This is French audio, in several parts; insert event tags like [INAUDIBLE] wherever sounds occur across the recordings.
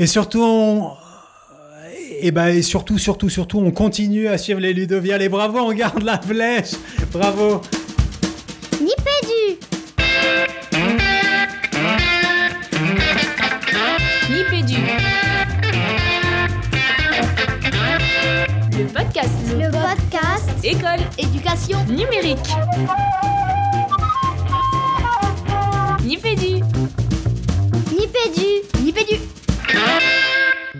Et surtout, on... et, ben, et surtout, surtout, surtout, on continue à suivre les Ludoviales. Et bravo, on garde la flèche. Bravo. Nipédu. Nipédu. Le podcast. Le podcast École. éducation Numérique. Nipédu.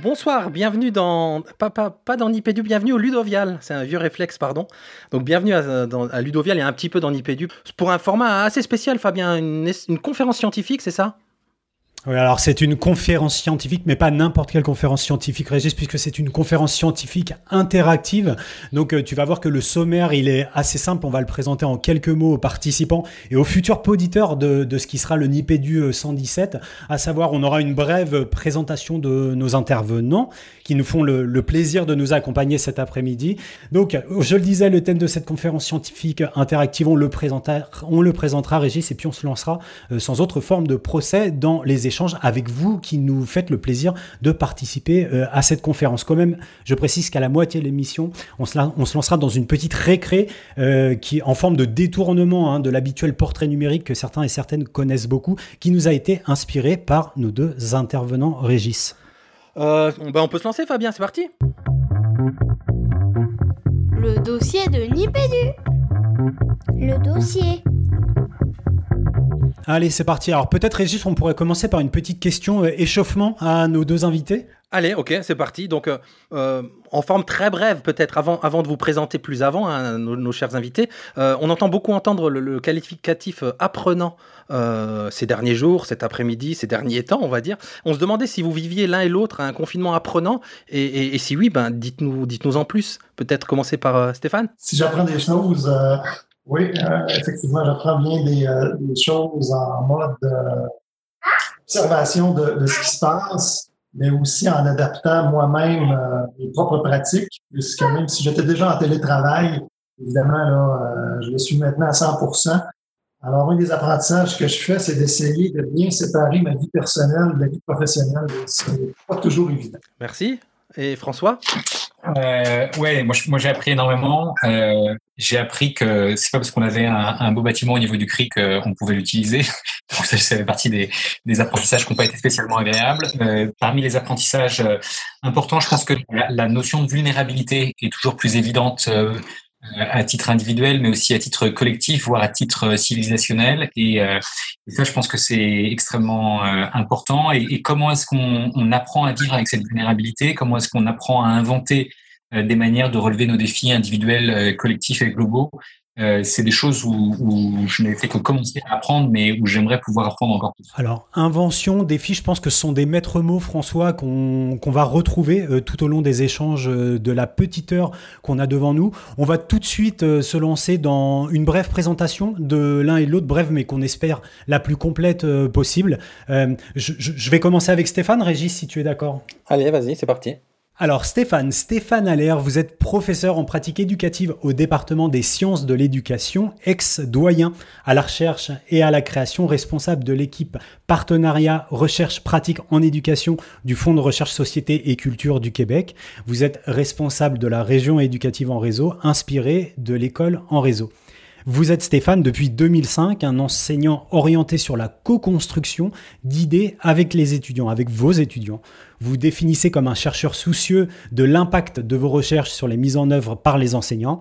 Bonsoir, bienvenue dans. Pas, pas, dans Nipédu, bienvenue au Ludovial. C'est un vieux réflexe, pardon. Donc, bienvenue à, Ludovial et un petit peu dans Nipédu. Pour un format assez spécial, Fabien, une conférence scientifique, c'est ça? Oui, alors c'est une conférence scientifique, mais pas n'importe quelle conférence scientifique, Régis, puisque c'est une conférence scientifique interactive. Donc euh, tu vas voir que le sommaire, il est assez simple. On va le présenter en quelques mots aux participants et aux futurs auditeurs de, de ce qui sera le Nipédu euh, 117. À savoir, on aura une brève présentation de nos intervenants qui nous font le, le plaisir de nous accompagner cet après-midi. Donc, euh, je le disais, le thème de cette conférence scientifique interactive, on le présentera, on le présentera Régis, et puis on se lancera euh, sans autre forme de procès dans les échanges avec vous qui nous faites le plaisir de participer euh, à cette conférence. Quand même, je précise qu'à la moitié de l'émission, on se, la- on se lancera dans une petite récré euh, qui en forme de détournement hein, de l'habituel portrait numérique que certains et certaines connaissent beaucoup, qui nous a été inspiré par nos deux intervenants Régis. euh, bah, On peut se lancer, Fabien, c'est parti Le dossier de Nipédu. Le dossier. Allez, c'est parti. Alors peut-être Régis, on pourrait commencer par une petite question euh, échauffement à nos deux invités. Allez, ok, c'est parti. Donc, euh, euh, en forme très brève, peut-être, avant, avant de vous présenter plus avant, hein, nos, nos chers invités, euh, on entend beaucoup entendre le, le qualificatif euh, apprenant euh, ces derniers jours, cet après-midi, ces derniers temps, on va dire. On se demandait si vous viviez l'un et l'autre un confinement apprenant, et, et- et si oui, ben, dites-nous dites-nous en plus. Peut-être commencer par euh, Stéphane si j'apprends des choses, euh, oui, euh, effectivement, j'apprends bien des, euh, des choses en mode euh, observation de, ce qui se passe, mais aussi en adaptant moi-même euh, mes propres pratiques, puisque même si j'étais déjà en télétravail, évidemment, là, je le suis maintenant à 100% Alors, un des apprentissages que je fais, c'est d'essayer de bien séparer ma vie personnelle de la vie professionnelle. C'est pas toujours évident. Merci. Et François? Euh, ouais, moi, moi j'ai appris énormément. Euh, j'ai appris que c'est pas parce qu'on avait un, beau bâtiment au niveau du CRI qu'on pouvait l'utiliser. [LAUGHS] Donc ça, fait partie des, apprentissages qui n'ont pas été spécialement agréables. Euh, parmi les apprentissages euh, importants, je pense que la, notion de vulnérabilité est toujours plus évidente euh, euh, à titre individuel, mais aussi à titre collectif, voire à titre euh, civilisationnel. Et, euh, ça, je pense que c'est extrêmement euh, important. Et, et comment est-ce qu'on on apprend à vivre avec cette vulnérabilité? Comment est-ce qu'on apprend à inventer euh, des manières de relever nos défis individuels, euh, collectifs et globaux? Euh, C'est des choses où, où je n'ai fait que commencer à apprendre, mais où j'aimerais pouvoir apprendre encore plus. Alors, invention, défi, je pense que ce sont des maîtres mots, François, qu'on va retrouver euh, tout au long des échanges euh, de la petite heure qu'on a devant nous. On va tout de suite euh, se lancer dans une brève présentation de l'un et de l'autre, brève, mais qu'on espère la plus complète euh, possible. Euh, je, je- je vais commencer avec Stéphane, Régis, si tu es d'accord. Allez, vas-y, c'est parti. Alors Stéphane, Stéphane Allaire, vous êtes professeur en pratique éducative au département des sciences de l'éducation, ex-doyen à la recherche et à la création, responsable de l'équipe partenariat recherche pratique en éducation du Fonds de recherche société et culture du Québec. Vous êtes responsable de la région éducative en réseau, inspiré de l'école en réseau. Vous êtes Stéphane depuis 2005, un enseignant orienté sur la co-construction d'idées avec les étudiants, avec vos étudiants. Vous définissez comme un chercheur soucieux de l'impact de vos recherches sur les mises en œuvre par les enseignants.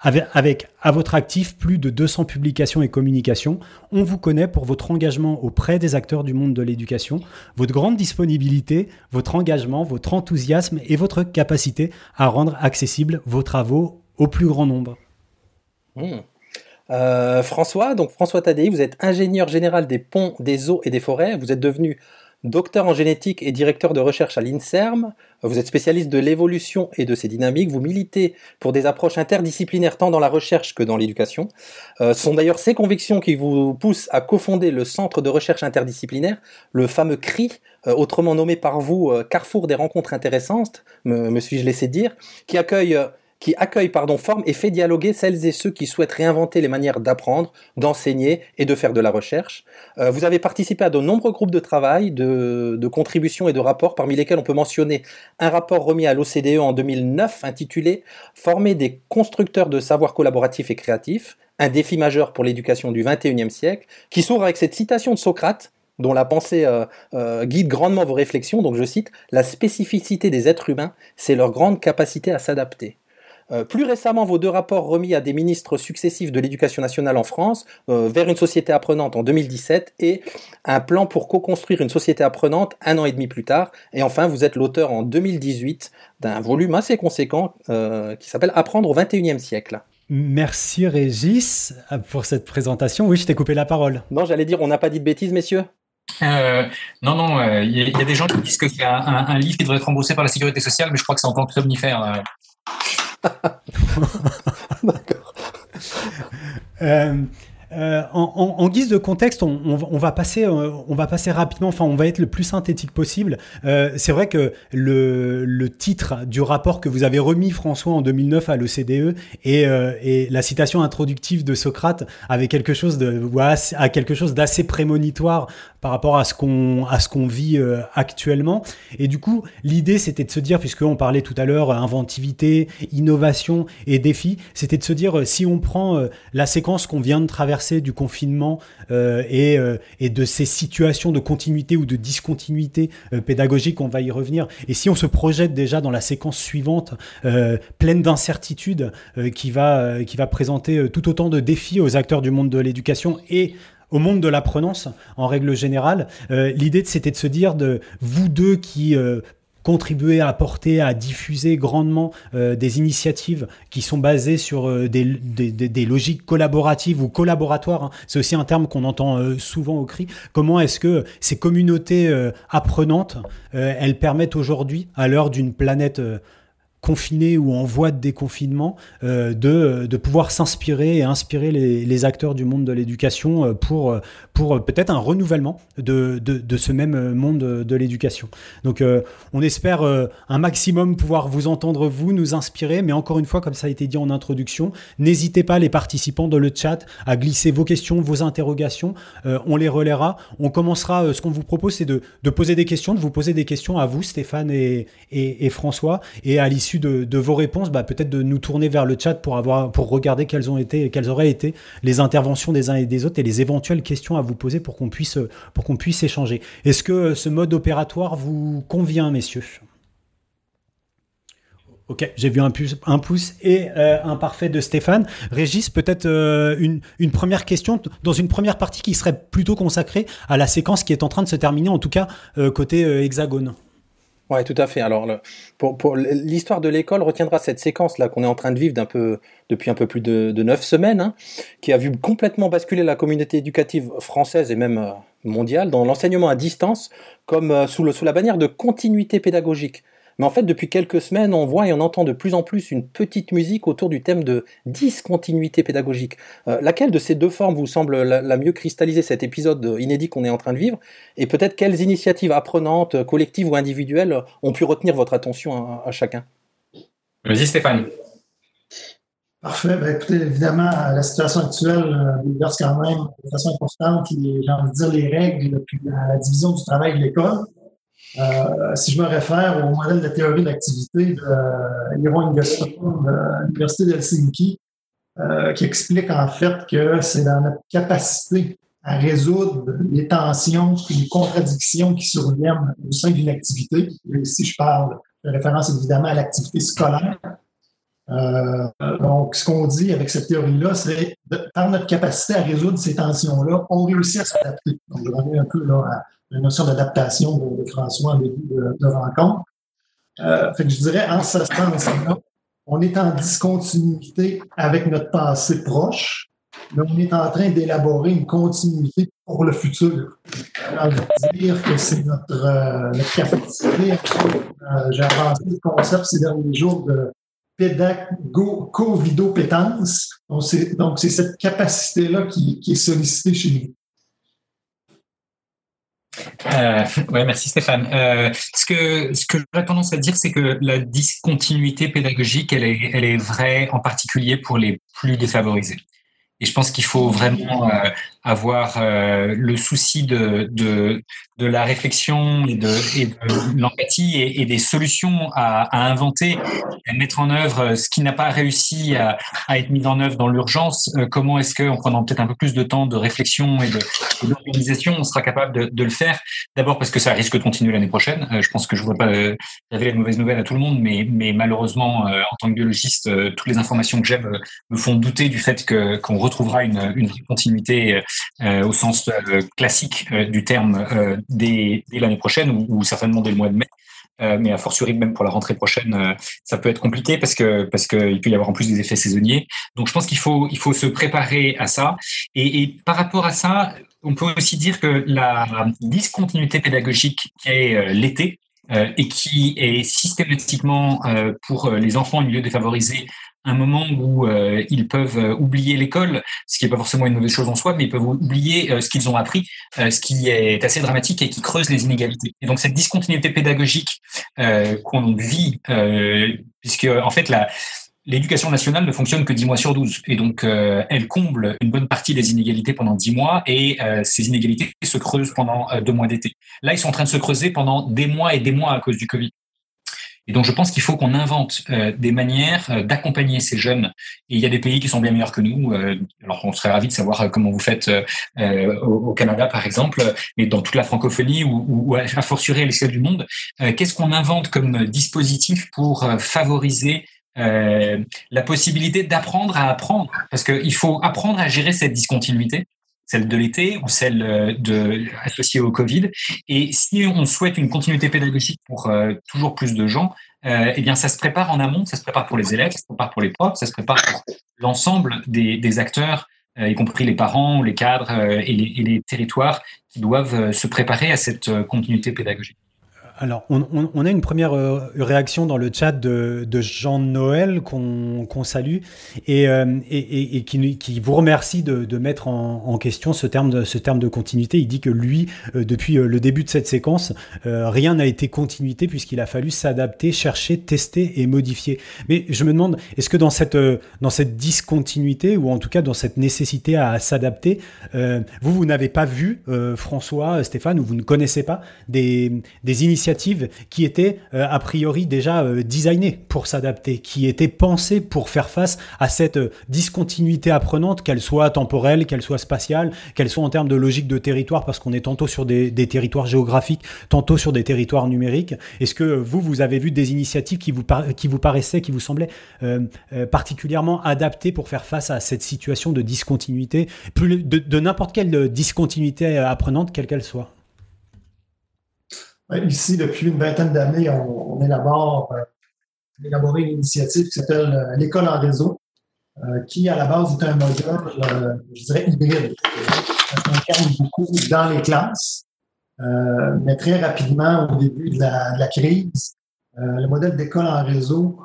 Avec, à votre actif plus de 200 publications et communications, on vous connaît pour votre engagement auprès des acteurs du monde de l'éducation, votre grande disponibilité, votre engagement, votre enthousiasme et votre capacité à rendre accessibles vos travaux au plus grand nombre. Hmm. Euh, François, donc François Tadei, vous êtes ingénieur général des ponts, des eaux et des forêts. Vous êtes devenu docteur en génétique et directeur de recherche à l'INSERM. Vous êtes spécialiste de l'évolution et de ses dynamiques. Vous militez pour des approches interdisciplinaires tant dans la recherche que dans l'éducation. Euh, ce sont d'ailleurs ces convictions qui vous poussent à cofonder le Centre de recherche interdisciplinaire, le fameux CRI, euh, autrement nommé par vous euh, Carrefour des rencontres intéressantes, me, me suis-je laissé dire, qui accueille euh, qui accueille, pardon, forme et fait dialoguer celles et ceux qui souhaitent réinventer les manières d'apprendre, d'enseigner et de faire de la recherche. Euh, vous avez participé à de nombreux groupes de travail, de, contributions et de rapports, parmi lesquels on peut mentionner un rapport remis à l'OCDE en 2009 intitulé Former des constructeurs de savoir collaboratifs et créatifs, un défi majeur pour l'éducation du XXIe siècle, qui s'ouvre avec cette citation de Socrate dont la pensée euh, euh, guide grandement vos réflexions. Donc je cite, La spécificité des êtres humains, c'est leur grande capacité à s'adapter. Euh, plus récemment, vos deux rapports remis à des ministres successifs de l'éducation nationale en France, vers une société apprenante en 2017 et un plan pour co-construire une société apprenante un an et demi plus tard. Et enfin, vous êtes l'auteur en 2018 d'un volume assez conséquent qui s'appelle Apprendre au XXIe siècle. Merci Régis pour cette présentation. Oui, je t'ai coupé la parole. Non, j'allais dire, on n'a pas dit de bêtises, messieurs? Euh, non, non, euh, il y, a des gens qui disent que c'est un, un, livre qui devrait être remboursé par la sécurité sociale, mais je crois que c'est encore somnifère. [LAUGHS] D'accord. Euh, euh, en, guise de contexte, on, on, va passer, euh, on va passer rapidement. Enfin, on va être le plus synthétique possible. Euh, c'est vrai que le, titre du rapport que vous avez remis François en 2009 à l'OCDE et, la citation introductive de Socrate avait quelque chose à quelque chose d'assez prémonitoire par rapport à ce qu'on à ce qu'on vit actuellement. Et du coup, l'idée c'était de se dire, puisqu'on parlait tout à l'heure inventivité, innovation et défi, c'était de se dire si on prend la séquence qu'on vient de traverser du confinement euh, et, euh, et, de ces situations de continuité ou de discontinuité euh, pédagogique, on va y revenir. Et si on se projette déjà dans la séquence suivante, pleine d'incertitudes, qui, va, qui va présenter tout autant de défis aux acteurs du monde de l'éducation et au monde de l'apprenance en règle générale. L'idée c'était de se dire de vous deux qui contribuer à apporter, à diffuser grandement euh, des initiatives qui sont basées sur euh, des, logiques collaboratives ou collaboratoires. Hein. C'est aussi un terme qu'on entend euh, souvent au CRI. Comment est-ce que ces communautés apprenantes, elles permettent aujourd'hui, à l'heure d'une planète confinés ou en voie de déconfinement, euh, de, de, pouvoir s'inspirer et inspirer les, acteurs du monde de l'éducation euh, pour, euh, pour peut-être un renouvellement de, de, de, ce même monde de l'éducation. Donc on espère un maximum pouvoir vous entendre, vous, nous inspirer, mais encore une fois, comme ça a été dit en introduction, n'hésitez pas les participants dans le chat à glisser vos questions, vos interrogations, on les relaiera. On commencera, ce qu'on vous propose, c'est de, poser des questions, de vous poser des questions à vous, Stéphane et, et, François, et à l'issue de, vos réponses, bah, peut-être de nous tourner vers le chat pour, avoir, pour regarder quelles, ont été, quelles auraient été les interventions des uns et des autres et les éventuelles questions à vous poser pour qu'on puisse, pour qu'on puisse échanger. Est-ce que ce mode opératoire vous convient, messieurs? Ok, j'ai vu un pouce, un pouce et euh, un parfait de Stéphane. Régis, peut-être euh, une, une, première question dans une première partie qui serait plutôt consacrée à la séquence qui est en train de se terminer, en tout cas euh, côté hexagone. Ouais, tout à fait. Alors, l'histoire de l'école retiendra cette séquence là qu'on est en train de vivre depuis un peu plus de, neuf semaines, hein, qui a vu complètement basculer la communauté éducative française et même euh, mondiale dans l'enseignement à distance, comme euh, sous la bannière de continuité pédagogique. Mais en fait, depuis quelques semaines, on voit et on entend de plus en plus une petite musique autour du thème de discontinuité pédagogique. Euh, laquelle de ces deux formes vous semble la, mieux cristalliser cet épisode inédit qu'on est en train de vivre? Et peut-être quelles initiatives apprenantes, collectives ou individuelles, ont pu retenir votre attention à, chacun? Vas-y Stéphane. Parfait. Ben, écoutez, évidemment, la situation actuelle euh, bouleverse quand même de façon importante, j'ai envie de dire, les règles, puis la division du travail de l'école. Euh, si je me réfère au modèle de théorie de l'activité de Hiro de l'Université d'Helsinki, euh, qui explique en fait que c'est dans notre capacité à résoudre les tensions et les contradictions qui surviennent au sein d'une activité. Et ici, je parle de référence évidemment à l'activité scolaire. Euh, donc, ce qu'on dit avec cette théorie-là, c'est par notre capacité à résoudre ces tensions-là, on réussit à s'adapter. Donc, je reviens un peu là, à la notion d'adaptation de, François en début de, rencontre. Euh, fait que je dirais, en ce sens-là, on est en discontinuité avec notre passé proche, mais on est en train d'élaborer une continuité pour le futur. Alors, dire que c'est notre, euh, notre capacité. Euh, J'ai avancé le concept ces derniers jours de pédago-covidopétence. Donc, c'est cette capacité-là qui, qui, est sollicitée chez nous. Euh, ouais, merci Stéphane. Euh, ce que ce que j'aurais tendance à dire, c'est que la discontinuité pédagogique, elle est elle est vraie en particulier pour les plus défavorisés. Et je pense qu'il faut vraiment euh, avoir euh, le souci de, de, la réflexion et de, l'empathie et, des solutions à, inventer, à mettre en œuvre ce qui n'a pas réussi à, être mis en œuvre dans l'urgence. Euh, comment est-ce qu'en prenant peut-être un peu plus de temps de réflexion et d'organisation, on sera capable de, le faire? D'abord parce que ça risque de continuer l'année prochaine. Euh, je pense que je ne voudrais pas euh, révéler de mauvaises nouvelles à tout le monde, mais, mais malheureusement, en tant que biologiste, toutes les informations que j'ai me font douter du fait qu'on retrouvera une, une continuité euh, au sens euh, classique euh, du terme dès, l'année prochaine ou, certainement dès le mois de mai. mais a fortiori même pour la rentrée prochaine, ça peut être compliqué parce que parce qu'il peut y avoir en plus des effets saisonniers. Donc je pense qu'il faut il faut se préparer à ça. Et, par rapport à ça, on peut aussi dire que la discontinuité pédagogique qui est l'été, euh, et qui est systématiquement euh, pour les enfants en milieu défavorisé un moment où euh, ils peuvent euh, oublier l'école, ce qui n'est pas forcément une mauvaise chose en soi, mais ils peuvent oublier euh, ce qu'ils ont appris, ce qui est assez dramatique et qui creuse les inégalités. Et donc cette discontinuité pédagogique qu'on vit, puisque en fait L'éducation nationale ne fonctionne que 10 mois sur 12 et donc elle comble une bonne partie des inégalités pendant 10 mois et ces inégalités se creusent pendant deux mois d'été. Là, ils sont en train de se creuser pendant des mois et des mois à cause du Covid. Et donc, je pense qu'il faut qu'on invente euh, des manières euh, d'accompagner ces jeunes. Et il y a des pays qui sont bien meilleurs que nous. Euh, alors, on serait ravi de savoir comment vous faites au, Canada, par exemple, mais dans toute la francophonie ou, ou à fortiori à l'échelle du monde. Qu'est-ce qu'on invente comme dispositif pour favoriser la possibilité d'apprendre à apprendre? Parce qu'il faut apprendre à gérer cette discontinuité celle de l'été ou celle euh, de, associée au Covid. Et si on souhaite une continuité pédagogique pour euh, toujours plus de gens, euh, eh bien, ça se prépare en amont, ça se prépare pour les élèves, ça se prépare pour les profs, ça se prépare pour l'ensemble des, acteurs, y compris les parents, les cadres et, les, territoires qui doivent se préparer à cette continuité pédagogique. Alors, on, a une première euh, réaction dans le chat de, Jean-Noël qu'on qu salue et, euh, et, et qui, qui, vous remercie de, de mettre en, question ce terme, de, ce terme de continuité. Il dit que lui, euh, depuis le début de cette séquence, rien n'a été continuité puisqu'il a fallu s'adapter, chercher, tester et modifier. Mais je me demande, est-ce que dans cette, dans cette discontinuité ou en tout cas dans cette nécessité à, s'adapter, vous, vous n'avez pas vu, François, Stéphane, ou vous ne connaissez pas des, des initiatives qui était euh, a priori déjà euh, designé pour s'adapter, qui était pensé pour faire face à cette euh, discontinuité apprenante, qu'elle soit temporelle, qu'elle soit spatiale, qu'elle soit en termes de logique de territoire, parce qu'on est tantôt sur des, territoires géographiques, tantôt sur des territoires numériques. Est-ce que vous, vous avez vu des initiatives qui vous, qui vous paraissaient, qui vous semblaient euh, particulièrement adaptées pour faire face à cette situation de discontinuité, de, de n'importe quelle discontinuité apprenante, quelle qu'elle soit? Ici, depuis une vingtaine d'années, on, on, élabore, euh, élaboré une initiative qui s'appelle euh, l'école en réseau, euh, qui à la base est un modèle, je dirais, hybride. Ça s'incarne beaucoup dans les classes, mais très rapidement, au début de la, de la crise, le modèle d'école en réseau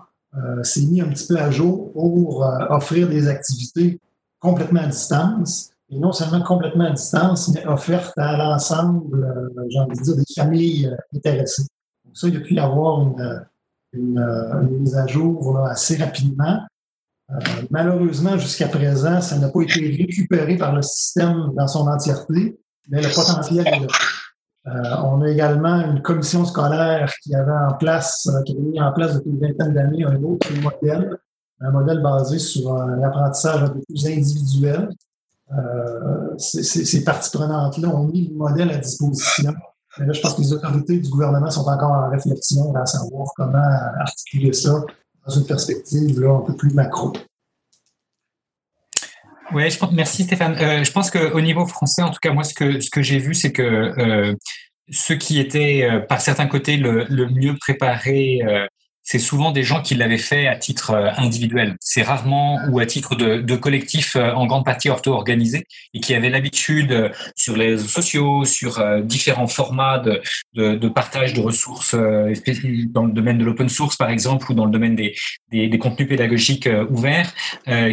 s'est mis un petit peu à jour pour offrir des activités complètement à distance et non seulement complètement à distance, mais offerte à l'ensemble, euh, j'ai envie de dire, des familles euh, intéressées. Donc ça, il a pu y avoir une, une mise à jour assez rapidement. Euh, malheureusement, jusqu'à présent, ça n'a pas été récupéré par le système dans son entièreté, mais le potentiel est là. Euh, on a également une commission scolaire qui avait en place, euh, qui avait mis en place depuis une vingtaine d'années un autre modèle, un modèle basé sur un apprentissage un peu plus individuel, euh, ces parties prenantes-là ont mis le modèle à disposition. Mais là, je pense que les autorités du gouvernement sont encore en réflexion à savoir comment articuler ça dans une perspective un peu plus macro. Oui, je pense, merci Stéphane. Euh, je pense qu'au niveau français, en tout cas, moi, ce que, ce que j'ai vu, c'est que euh, ceux qui étaient, euh, par certains côtés, le mieux préparés c'est souvent des gens qui l'avaient fait à titre euh, individuel. C'est rarement ou à titre de, de collectif euh, en grande partie ortho-organisé et qui avaient l'habitude euh, sur les réseaux sociaux, sur différents formats de, de, partage de ressources dans le domaine de l'open source par exemple ou dans le domaine des contenus pédagogiques ouverts,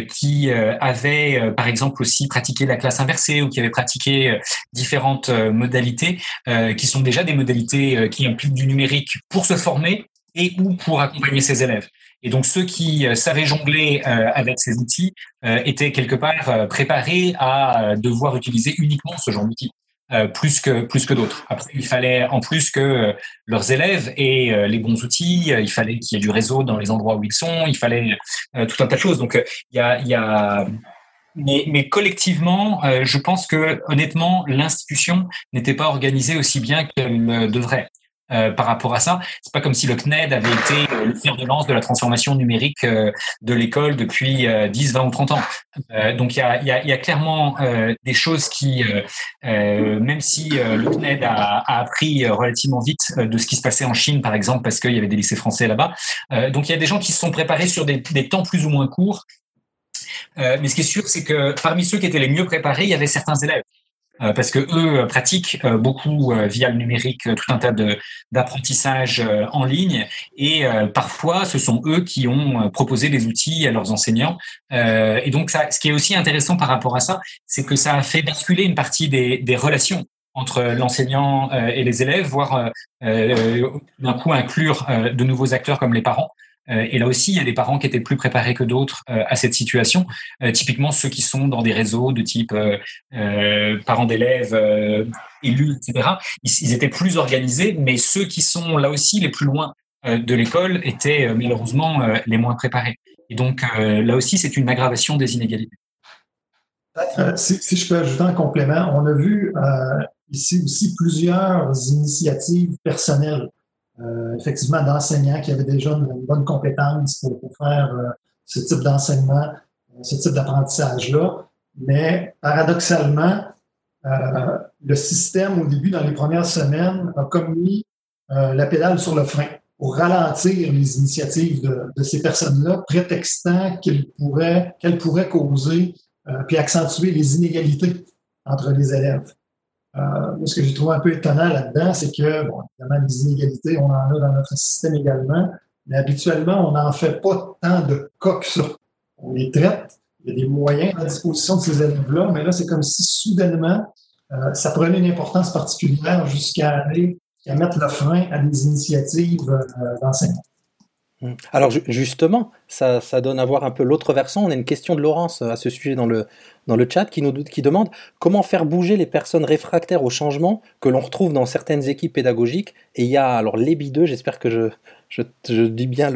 qui avaient par exemple aussi pratiqué la classe inversée ou qui avaient pratiqué différentes modalités qui sont déjà des modalités qui impliquent du numérique pour se former et ou pour accompagner ses élèves. Et donc ceux qui euh, savaient jongler euh, avec ces outils euh, étaient quelque part préparés à devoir utiliser uniquement ce genre d'outils. plus que plus que d'autres. Après, il fallait en plus que leurs élèves aient les bons outils. il fallait qu'il y ait du réseau dans les endroits où ils sont. Il fallait tout un tas de choses. Donc, il y a, il y a mais, mais, collectivement, je pense que honnêtement, l'institution n'était pas organisée aussi bien qu'elle devrait. Euh, par rapport à ça. C'est pas comme si le CNED avait été euh, le fer de lance de la transformation numérique euh, de l'école depuis 10, 20 ou 30 ans. donc il y a, clairement des choses qui, même si le CNED a, appris relativement vite de ce qui se passait en Chine, par exemple, parce qu'il y avait des lycées français là-bas. donc il y a des gens qui se sont préparés sur des temps plus ou moins courts. mais ce qui est sûr, c'est que parmi ceux qui étaient les mieux préparés, il y avait certains élèves. Euh, parce que eux euh, pratiquent euh, beaucoup via le numérique tout un tas de d'apprentissage en ligne et parfois ce sont eux qui ont proposé des outils à leurs enseignants et donc ça, ce qui est aussi intéressant par rapport à ça, c'est que ça a fait basculer une partie des, des relations entre l'enseignant et les élèves, voire d'un coup inclure de nouveaux acteurs comme les parents. Euh, et là aussi, il y a des parents qui étaient plus préparés que d'autres euh, à cette situation. Euh, typiquement, ceux qui sont dans des réseaux de type parents d'élèves, élus, etc., ils, étaient plus organisés, mais ceux qui sont là aussi les plus loin de l'école étaient malheureusement les moins préparés. Et donc, là aussi, c'est une aggravation des inégalités. Si, si, je peux ajouter un complément, on a vu ici aussi plusieurs initiatives personnelles euh, effectivement d'enseignants qui avaient déjà une, bonne compétence pour, faire euh, ce type d'enseignement, euh, ce type d'apprentissage-là. Mais paradoxalement, le système, au début, dans les premières semaines, a commis la pédale sur le frein pour ralentir les initiatives de, de ces personnes-là, prétextant qu'elles pourraient, qu'elles pourraient causer puis accentuer les inégalités entre les élèves. Euh, ce que j'ai trouvé un peu étonnant là-dedans, c'est que, bon, évidemment, les inégalités, on en a dans notre système également, mais habituellement, on n'en fait pas tant de cas que ça. On les traite, il y a des moyens à disposition de ces élèves-là, mais là, c'est comme si soudainement, euh, ça prenait une importance particulière jusqu'à aller, à mettre le frein à des initiatives euh, d'enseignement. Mmh. Alors justement, ça, donne à voir un peu l'autre versant. On a une question de Laurence à ce sujet dans le, chat qui nous demande comment faire bouger les personnes réfractaires au changement que l'on retrouve dans certaines équipes pédagogiques. Et il y a alors Lébi2, j'espère que je, je, dis bien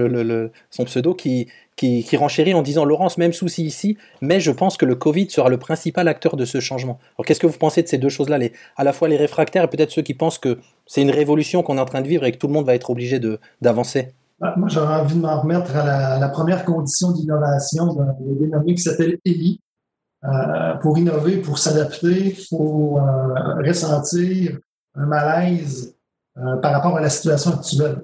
son pseudo, qui, qui, renchérit en disant Laurence, même souci ici, mais je pense que le Covid sera le principal acteur de ce changement. Alors qu'est-ce que vous pensez de ces deux choses-là À la fois les réfractaires et peut-être ceux qui pensent que c'est une révolution qu'on est en train de vivre et que tout le monde va être obligé d'avancer? Moi, j'aurais envie de m'en remettre à la, première condition d'innovation d'un dénommé qui s'appelle ELI. Euh, pour innover, pour s'adapter, il faut euh, ressentir un malaise euh, par rapport à la situation actuelle.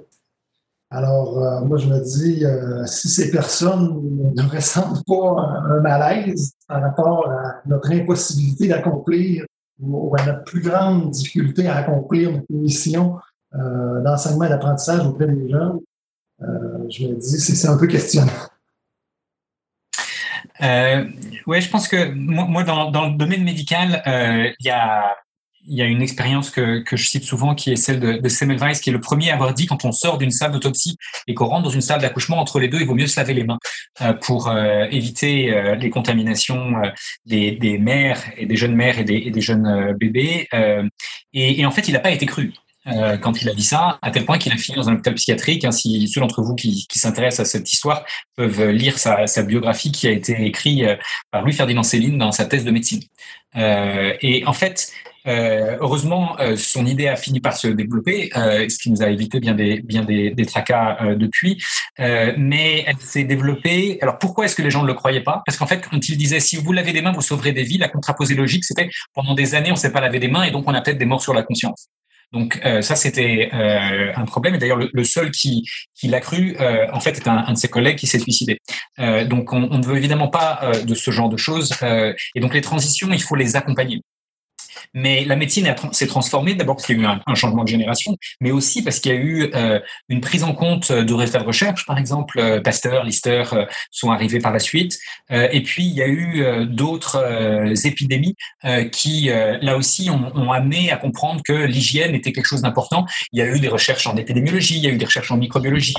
Alors, moi, je me dis, si ces personnes ne ressentent pas un, malaise par rapport à notre impossibilité d'accomplir ou à notre plus grande difficulté à accomplir notre mission d'enseignement et d'apprentissage auprès des jeunes, je me dis, c'est un peu questionnant. Euh, ouais, je pense que moi, dans, le domaine médical, euh, il y a une expérience que, je cite souvent qui est celle de, de Semmelweis, qui est le premier à avoir dit quand on sort d'une salle d'autopsie et qu'on rentre dans une salle d'accouchement, entre les deux, il vaut mieux se laver les mains euh, pour euh, éviter euh, les contaminations des, mères et des jeunes mères et des, jeunes bébés. Et, en fait, il n'a pas été cru. Euh, quand il a dit ça, à tel point qu'il a fini dans un hôpital psychiatrique. Hein, si ceux d'entre vous qui, qui s'intéressent à cette histoire peuvent lire sa, sa, biographie qui a été écrite euh, par Louis-Ferdinand Céline dans sa thèse de médecine. Euh, et en fait, euh, heureusement, euh, son idée a fini par se développer, ce qui nous a évité bien des, bien des, des tracas depuis. mais elle s'est développée. Alors pourquoi est-ce que les gens ne le croyaient pas? Parce qu'en fait, quand il disait si vous lavez des mains, vous sauverez des vies, la contraposée logique, c'était pendant des années, on ne s'est pas laver des mains et donc on a peut-être des morts sur la conscience. Donc ça, c'était un problème. Et d'ailleurs, le, seul qui, qui l'a cru, en fait, est un, de ses collègues qui s'est suicidé. donc on, on, ne veut évidemment pas de ce genre de choses. et donc les transitions, il faut les accompagner. Mais la médecine s'est transformée d'abord parce qu'il y a eu un, changement de génération, mais aussi parce qu'il y a eu euh, une prise en compte de résultats de recherche, par exemple, euh, Pasteur, Lister euh, sont arrivés par la suite, et puis il y a eu d'autres épidémies qui, là aussi, ont, amené à comprendre que l'hygiène était quelque chose d'important. Il y a eu des recherches en épidémiologie, il y a eu des recherches en microbiologie,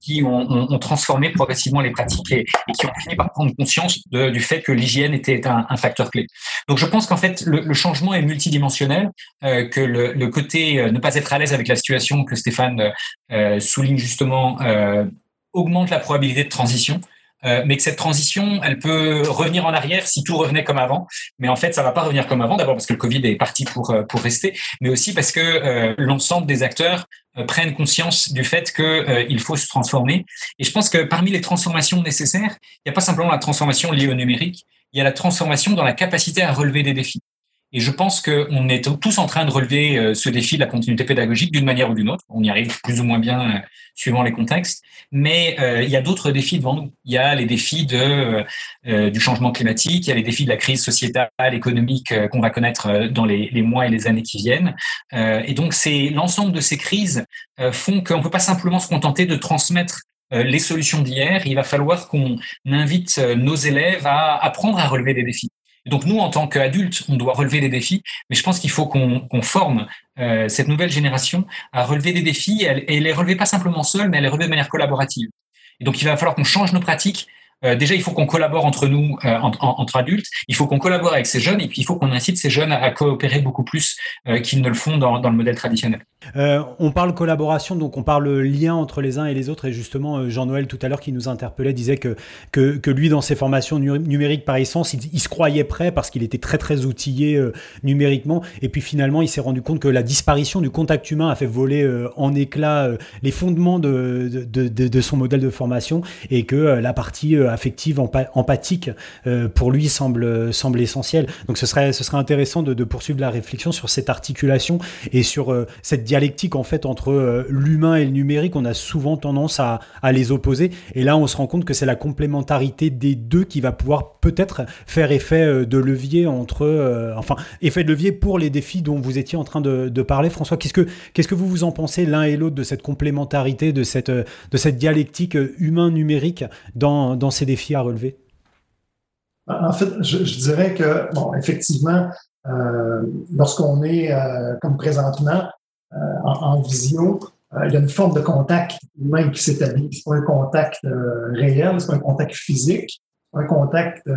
qui ont, transformé progressivement les pratiques et, qui ont fini par prendre conscience du fait que l'hygiène était un, facteur clé. Donc je pense qu'en fait le, changement est multidimensionnel, euh, que le, côté euh, ne pas être à l'aise avec la situation que Stéphane euh, souligne justement augmente la probabilité de transition. Euh, mais que cette transition, elle peut revenir en arrière si tout revenait comme avant. Mais en fait, ça va pas revenir comme avant. D'abord parce que le Covid est parti pour euh, pour rester, mais aussi parce que euh, l'ensemble des acteurs prennent conscience du fait qu'il faut se transformer. Et je pense que parmi les transformations nécessaires, il n'y a pas simplement la transformation liée au numérique, il y a la transformation dans la capacité à relever des défis. Et je pense qu'on est tous en train de relever euh, ce défi de la continuité pédagogique d'une manière ou d'une autre. On y arrive plus ou moins bien euh, suivant les contextes. Mais euh, il y a d'autres défis devant nous. Il y a les défis de, du changement climatique, il y a les défis de la crise sociétale, économique qu'on va connaître dans les, les, mois et les années qui viennent. et donc, c'est l'ensemble de ces crises font qu'on ne peut pas simplement se contenter de transmettre les solutions d'hier. Il va falloir qu'on invite nos élèves à apprendre à relever des défis donc nous, en tant qu'adultes, on doit relever des défis, mais je pense qu'il faut qu'on forme euh, cette nouvelle génération à relever des défis et, les relever pas simplement seuls, mais à les relever de manière collaborative. Et donc il va falloir qu'on change nos pratiques. Euh, déjà, il faut qu'on collabore entre nous, euh, entre adultes. Il faut qu'on collabore avec ces jeunes, et puis il faut qu'on incite ces jeunes à, coopérer beaucoup plus qu'ils ne le font dans, dans le modèle traditionnel. Euh, on parle collaboration, donc on parle lien entre les uns et les autres. Et justement, euh, Jean-Noël tout à l'heure qui nous interpellait disait que, que, lui, dans ses formations numériques par essence, il, se croyait prêt parce qu'il était très très outillé euh, numériquement. Et puis finalement, il s'est rendu compte que la disparition du contact humain a fait voler en éclats les fondements de, de, son modèle de formation et que la partie affective, empathique, pour lui semble, semble essentielle. Donc ce serait, ce serait intéressant de, poursuivre la réflexion sur cette articulation et sur cette dialectique en fait entre euh, l'humain et le numérique, on a souvent tendance à, les opposer. Et là, on se rend compte que c'est la complémentarité des deux qui va pouvoir peut-être faire effet euh, de levier entre, euh, enfin, effet de levier pour les défis dont vous étiez en train de, parler, François. Qu'est-ce que qu'est-ce que vous vous en pensez l'un et l'autre de cette complémentarité, de cette de cette dialectique humain-numérique dans, dans ces défis à relever? En fait, je, dirais que bon, effectivement, lorsqu'on est comme présentement euh, en, visio, euh, il y a une forme de contact humain qui s'établit. C'est pas un contact euh, réel, c'est pas un contact physique, un contact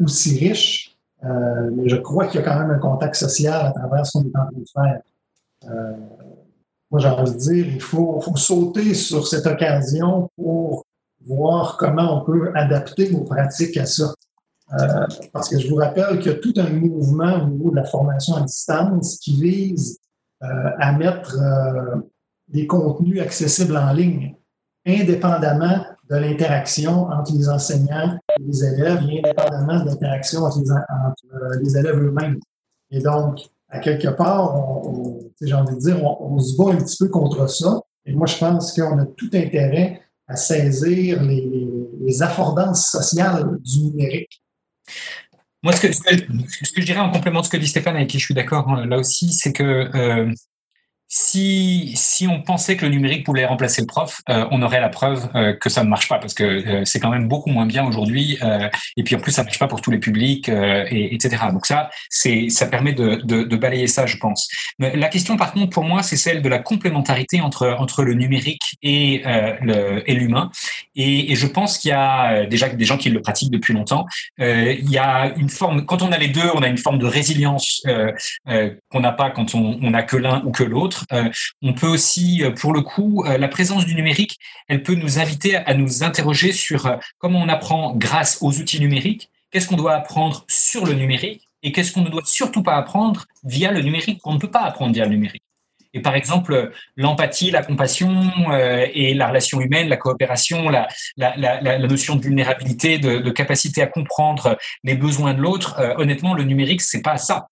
aussi riche, mais je crois qu'il y a quand même un contact social à travers ce qu'on est en train de faire. moi, j'ai envie de dire, il faut, sauter sur cette occasion pour voir comment on peut adapter nos pratiques à ça. parce que je vous rappelle qu'il y a tout un mouvement au niveau de la formation à distance qui vise euh, à mettre euh, des contenus accessibles en ligne, indépendamment de l'interaction entre les enseignants et les élèves, et indépendamment de l'interaction entre, les, euh, élèves eux-mêmes. Et donc, à quelque part, j'ai envie de dire, on, se bat un petit peu contre ça. Et moi, je pense qu'on a tout intérêt à saisir les, affordances sociales du numérique. Moi, ce que, ce que, je dirais en complément de ce que dit Stéphane, avec qui je suis d'accord hein, là aussi, c'est que euh, si, si on pensait que le numérique pouvait remplacer le prof, euh, on aurait la preuve euh, que ça ne marche pas parce que euh, c'est quand même beaucoup moins bien aujourd'hui. et puis en plus, ça ne marche pas pour tous les publics, et, etc. Donc ça, c'est ça permet de, de, de, balayer ça, je pense. Mais la question, par contre, pour moi, c'est celle de la complémentarité entre entre le numérique et le et l'humain. Et, et, je pense qu'il y a déjà des gens qui le pratiquent depuis longtemps. il y a une forme, quand on a les deux, on a une forme de résilience qu'on n'a pas quand on, on a que l'un ou que l'autre. Euh, on peut aussi, euh, pour le coup, euh, la présence du numérique, elle peut nous inviter à nous interroger sur comment on apprend grâce aux outils numériques, qu'est-ce qu'on doit apprendre sur le numérique et qu'est-ce qu'on ne doit surtout pas apprendre via le numérique, qu'on ne peut pas apprendre via le numérique. Et par exemple, l'empathie, la compassion et la relation humaine, la coopération, la, notion de vulnérabilité, de, capacité à comprendre les besoins de l'autre, honnêtement, le numérique, c'est pas ça.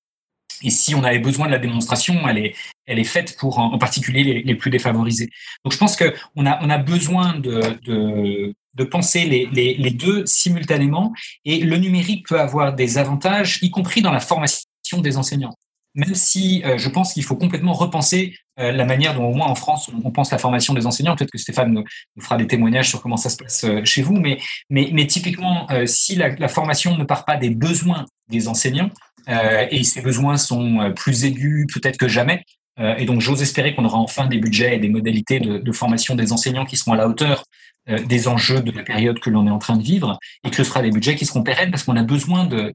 Et si on avait besoin de la démonstration, elle est, elle est faite pour en, particulier les, plus défavorisés. Donc je pense qu'on a, on a besoin de, de, de penser les, les, les, deux simultanément et le numérique peut avoir des avantages, y compris dans la formation des enseignants. Même si euh, je pense qu'il faut complètement repenser euh, la manière dont, au moins en France, on, pense la formation des enseignants. Peut-être que Stéphane nous, fera des témoignages sur comment ça se passe euh, chez vous. Mais, mais, mais typiquement, si la, formation ne part pas des besoins des enseignants, et ces besoins sont plus aigus peut-être que jamais, et donc j'ose espérer qu'on aura enfin des budgets et des modalités de, formation des enseignants qui seront à la hauteur euh, des enjeux de la période que l'on est en train de vivre et que ce sera des budgets qui seront pérennes parce qu'on a besoin de,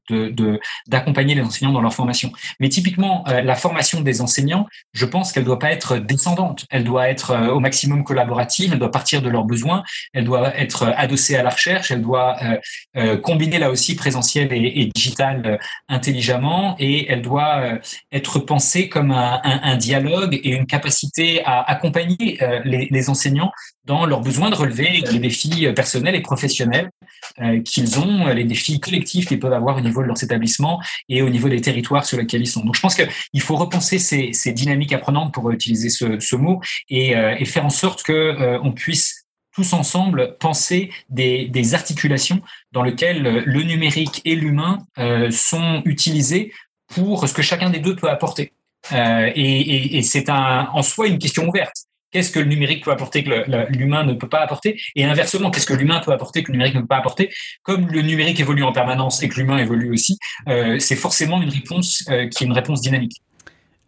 d'accompagner les enseignants dans leur formation. Mais typiquement, euh, la formation des enseignants, je pense qu'elle doit pas être descendante. Elle doit être euh, au maximum collaborative. Elle doit partir de leurs besoins. Elle doit être adossée à la recherche. Elle doit combiner là aussi présentiel et, digital intelligemment et elle doit être pensée comme un, dialogue et une capacité à accompagner les, les enseignants dans leurs besoins de relever les défis personnels et professionnels euh, qu'ils ont, les défis collectifs qu'ils peuvent avoir au niveau de leurs établissements et au niveau des territoires sur lesquels ils sont. Donc je pense qu'il faut repenser ces, ces, dynamiques apprenantes pour utiliser ce, ce mot et, euh, et, faire en sorte que euh, on puisse tous ensemble penser des, des, articulations dans lesquelles le numérique et l'humain sont utilisés pour ce que chacun des deux peut apporter. et, et, et c'est en soi une question ouverte qu'est-ce que le numérique peut apporter que l'humain ne peut pas apporter, et inversement, qu'est-ce que l'humain peut apporter que le numérique ne peut pas apporter? Comme le numérique évolue en permanence et que l'humain évolue aussi, euh, c'est forcément une réponse euh, qui est une réponse dynamique.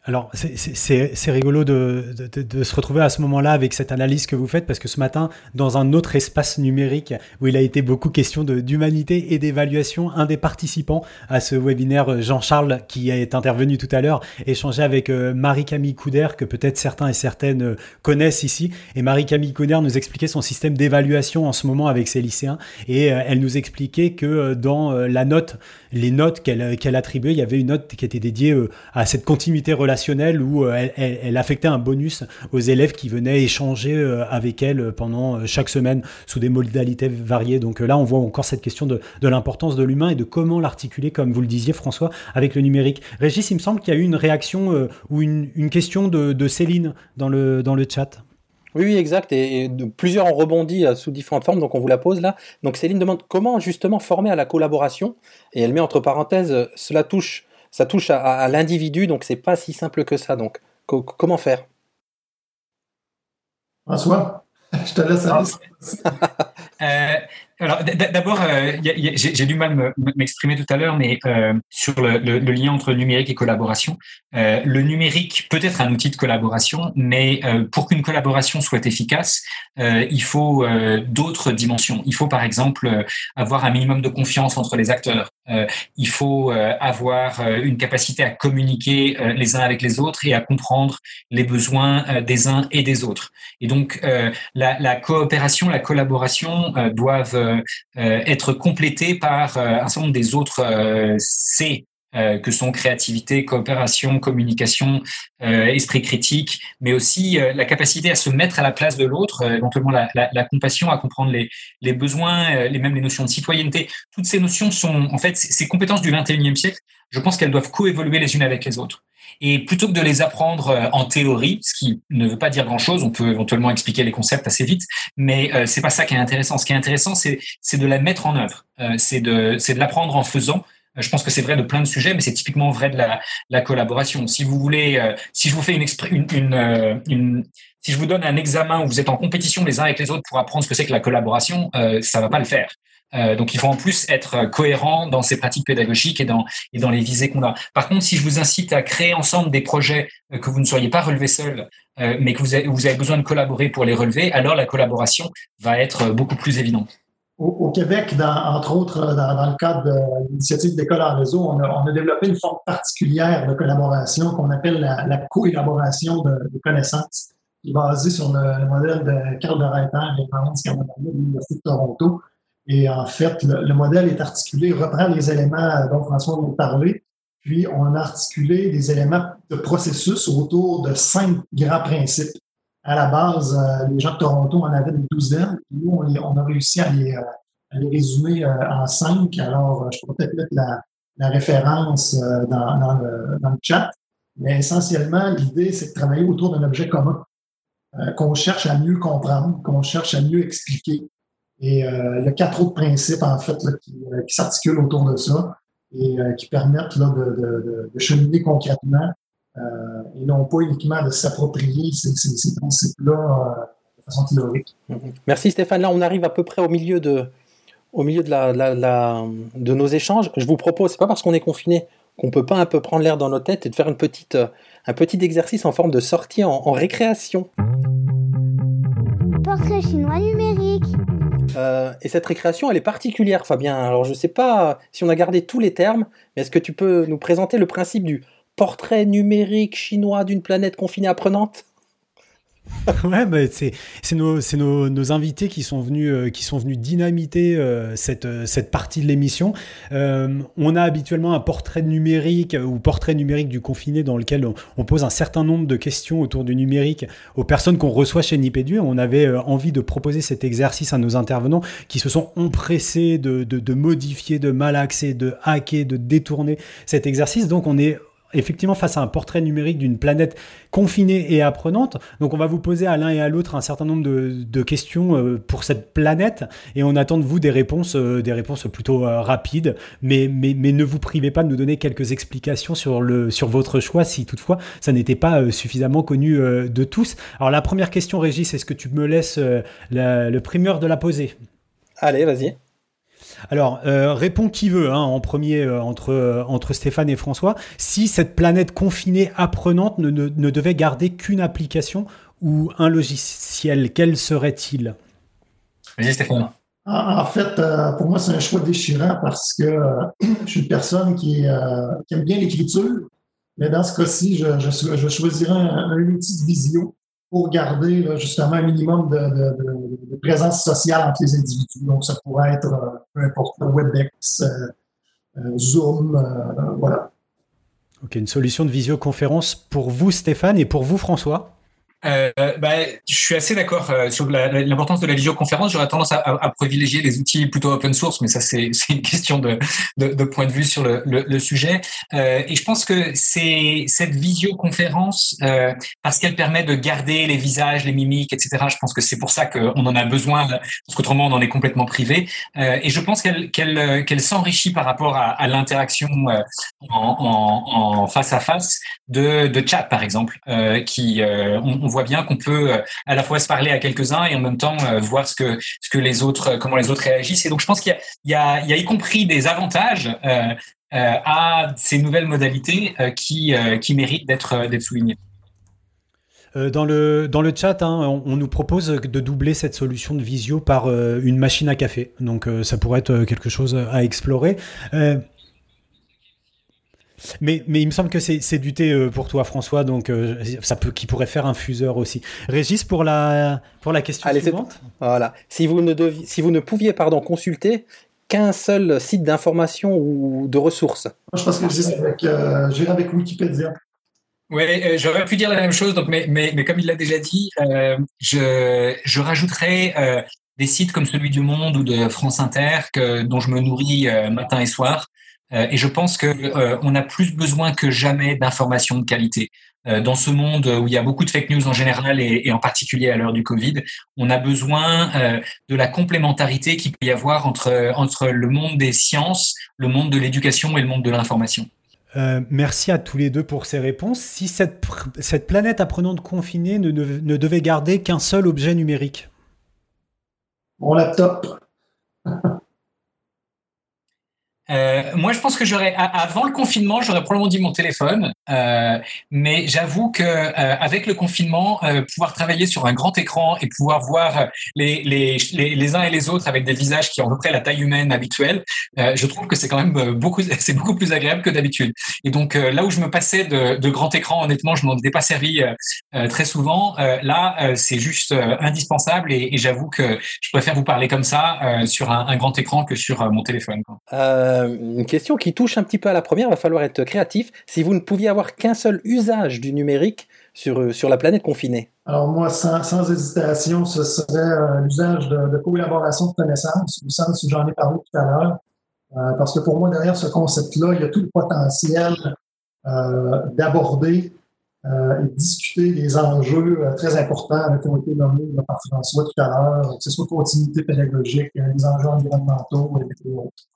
Alors, c'est rigolo de, de, se retrouver à ce moment-là avec cette analyse que vous faites, parce que ce matin, dans un autre espace numérique où il a été beaucoup question d'humanité et d'évaluation, un des participants à ce webinaire, Jean-Charles, qui est intervenu tout à l'heure, échangeait avec euh, Marie-Camille Couder, que peut-être certains et certaines euh, connaissent ici. Et Marie-Camille Couder nous expliquait son système d'évaluation en ce moment avec ses lycéens. Et euh, elle nous expliquait que dans la note, les notes qu'elle qu'elle attribuait, il y avait une note qui était dédiée à cette continuité relationnelle où euh, elle, affectait un bonus aux élèves qui venaient échanger euh, avec elle pendant euh, chaque semaine sous des modalités variées. Donc là, on voit encore cette question de, l'importance de l'humain et de comment l'articuler, comme vous le disiez François, avec le numérique. Régis, il me semble qu'il y a eu une réaction ou une, question de, Céline dans le, dans le chat. Oui, exact. Et, plusieurs ont rebondi sous différentes formes, donc on vous la pose là. Donc Céline demande comment justement former à la collaboration, et elle met entre parenthèses, cela touche ça touche à, l'individu, donc c'est pas si simple que ça. Donc, comment faire? François, [LAUGHS] je te laisse. Alors d'abord, euh, j'ai du mal m'exprimer tout à l'heure, mais euh, sur le, lien entre numérique et collaboration, euh, le numérique peut être un outil de collaboration, mais euh, pour qu'une collaboration soit efficace, euh, il faut d'autres dimensions. Il faut par exemple avoir un minimum de confiance entre les acteurs. il faut avoir une capacité à communiquer les uns avec les autres et à comprendre les besoins des uns et des autres. Et donc la, la coopération, la collaboration doivent être complété par euh, un certain nombre des autres C que sont créativité, coopération, communication, esprit critique, mais aussi la capacité à se mettre à la place de l'autre, éventuellement la, la, compassion, à comprendre les, besoins, les mêmes les notions de citoyenneté. Toutes ces notions sont en fait ces compétences du 21e siècle. Je pense qu'elles doivent coévoluer les unes avec les autres. Et plutôt que de les apprendre euh, en théorie, ce qui ne veut pas dire grand-chose, on peut éventuellement expliquer les concepts assez vite, mais euh, c'est pas ça qui est intéressant. Ce qui est intéressant, c'est de la mettre en œuvre, euh, c'est de de l'apprendre en faisant. Je pense que c'est vrai de plein de sujets, mais c'est typiquement vrai de la, la collaboration. Si vous voulez, si je vous fais une, une, une, une, si je vous donne un examen où vous êtes en compétition les uns avec les autres pour apprendre ce que c'est que la collaboration, euh, ça va pas le faire. Euh, donc il faut en plus être euh, cohérent dans ses pratiques pédagogiques et dans, et dans les visées qu'on a. Par contre, si je vous incite à créer ensemble des projets euh, que vous ne soyez pas relevés seuls, mais que vous avez, vous avez besoin de collaborer pour les relever, alors la collaboration va être beaucoup plus évidente. Au, Québec, entre autres, dans, le cadre de l'initiative d'école en réseau, on a, on a, développé une forme particulière de collaboration qu'on appelle la, la co-élaboration de, de, connaissances, qui est basée sur le, modèle de Carl de Reiter et Canada de l'Université de Toronto, et en fait, le, modèle est articulé, reprend les éléments dont François nous parlait, puis on a articulé des éléments de processus autour de cinq grands principes. À la base, euh, les gens de Toronto en avaient une douzaine, puis nous, on, a réussi à les, euh, résumer euh, en cinq. Alors, je pourrais peut-être mettre la, référence dans, le, chat. Mais essentiellement, l'idée, c'est de travailler autour d'un objet commun qu'on cherche à mieux comprendre, qu'on cherche à mieux expliquer. Et il y a quatre autres principes, en fait, qui, s'articulent autour de ça et qui permettent de, cheminer concrètement euh, et non pas uniquement de s'approprier ces, ces, principes-là euh, de façon théorique. Merci Stéphane. Là, on arrive à peu près au milieu de, au milieu de, la, la, de nos échanges. Je vous propose, c'est pas parce qu'on est confiné qu'on peut pas un peu prendre l'air dans nos têtes et de faire une petite, un petit exercice en forme de sortie en, en récréation. Portrait chinois numérique. Euh, et cette récréation, elle est particulière, Fabien. Alors, je ne sais pas si on a gardé tous les termes, mais est-ce que tu peux nous présenter le principe du portrait numérique chinois d'une planète confinée apprenante [LAUGHS] ouais, bah, c'est nos, invités qui sont venus, euh, dynamiter euh, cette, euh, cette partie de l'émission. on a habituellement un portrait numérique ou portrait numérique du confiné dans lequel on, pose un certain nombre de questions autour du numérique aux personnes qu'on reçoit chez Nipédu. On avait envie de proposer cet exercice à nos intervenants qui se sont empressés de, de modifier, de malaxer, de hacker, de détourner cet exercice. Donc on est effectivement face à un portrait numérique d'une planète confinée et apprenante. Donc on va vous poser à l'un et à l'autre un certain nombre de, questions euh, pour cette planète et on attend de vous des réponses, euh, des réponses plutôt euh, rapides. Mais, mais, mais ne vous privez pas de nous donner quelques explications sur, le, sur votre choix si toutefois ça n'était pas suffisamment connu de tous. Alors la première question, Régis, est-ce que tu me laisses le primeur de la poser? Allez, vas-y. Alors, euh, répond qui veut, hein, en premier euh, entre, euh, entre Stéphane et François. Si cette planète confinée apprenante ne, ne, devait garder qu'une application ou un logiciel, quel serait-il? Vas-y, Stéphane. En fait, pour moi, c'est un choix déchirant parce que [CLEARS THROAT] je suis une personne qui, aime bien l'écriture, mais dans ce cas-ci, je, je, choisirais un, un, outil de visio pour garder justement un minimum de, présence sociale entre les individus. Donc, ça pourrait être, euh, peu importe, WebEx, euh, euh, Zoom, voilà. Ok, une solution de visioconférence pour vous, Stéphane, et pour vous, François? Euh, bah, je suis assez d'accord euh, sur l'importance de la visioconférence. J'aurais tendance à, à, privilégier les outils plutôt open source, mais ça [LAUGHS] c'est une question de, de, de, point de vue sur le, le, le sujet. Euh, et je pense que c'est cette visioconférence, euh, parce qu'elle permet de garder les visages, les mimiques, etc. Je pense que c'est pour ça qu'on en a besoin, parce qu'autrement on en est complètement privé. Euh, et je pense qu'elle qu'elle qu'elle s'enrichit par rapport à, à l'interaction en, en, en, face à face de, de chat, par exemple, qui on, on voit bien qu'on peut euh, à la fois se parler à quelques-uns et en même temps euh, voir ce que ce que les autres euh, comment les autres réagissent. Et donc je pense qu'il y, y, y a, y compris des avantages à ces nouvelles modalités qui qui méritent d'être soulignés. Dans le, dans le chat, hein, on, nous propose de doubler cette solution de visio par une machine à café. Donc ça pourrait être quelque chose à explorer. Mais, mais il me semble que c'est du thé euh, pour toi, François, donc euh, ça peut, qui pourrait faire un fuseur aussi. Régis, pour la, pour la question suivante. Voilà. Si vous ne, si vous ne pouviez pardon, consulter qu'un seul site d'information ou de ressources. Je pense que j'irai avec, euh, avec Wikipédia. Oui, j'aurais pu dire la même chose, donc, mais, mais, mais comme il l'a déjà dit, je, je rajouterais des sites comme celui du Monde ou de France Inter que, dont je me nourris matin et soir. Euh, et je pense que euh, on a plus besoin que jamais d'informations de qualité. Euh, dans ce monde où il y a beaucoup de fake news en général et, et en particulier à l'heure du Covid, on a besoin de la complémentarité qu'il peut y avoir entre, entre le monde des sciences, le monde de l'éducation et le monde de l'information. Euh, merci à tous les deux pour ces réponses. Si cette, cette planète apprenante confinée ne, ne, ne devait garder qu'un seul objet numérique? Mon laptop. Euh, moi, je pense que j'aurais, avant le confinement, j'aurais probablement dit mon téléphone, euh, mais j'avoue que euh, avec le confinement, euh, pouvoir travailler sur un grand écran et pouvoir voir les, les, les, les, uns et les autres avec des visages qui ont à peu près la taille humaine habituelle, euh, je trouve que c'est quand même beaucoup, [LAUGHS] c'est beaucoup plus agréable que d'habitude. Et donc là où je me passais de, de grand écran, honnêtement, je m'en étais pas servi très souvent. là, c'est juste indispensable et, et j'avoue que je préfère vous parler comme ça sur un, un, grand écran que sur mon téléphone. Quoi. Euh, une question qui touche un petit peu à la première, il va falloir être créatif. Si vous ne pouviez avoir qu'un seul usage du numérique sur, euh, sur la planète confinée Alors moi, sans, sans hésitation, ce serait euh, l'usage de, collaboration de connaissances, au sens où j'en ai parlé tout à l'heure. parce que pour moi, derrière ce concept-là, il y a tout le potentiel d'aborder et discuter des enjeux très importants qui ont été nommés par François tout à l'heure, que ce soit continuité pédagogique, les enjeux environnementaux et autres.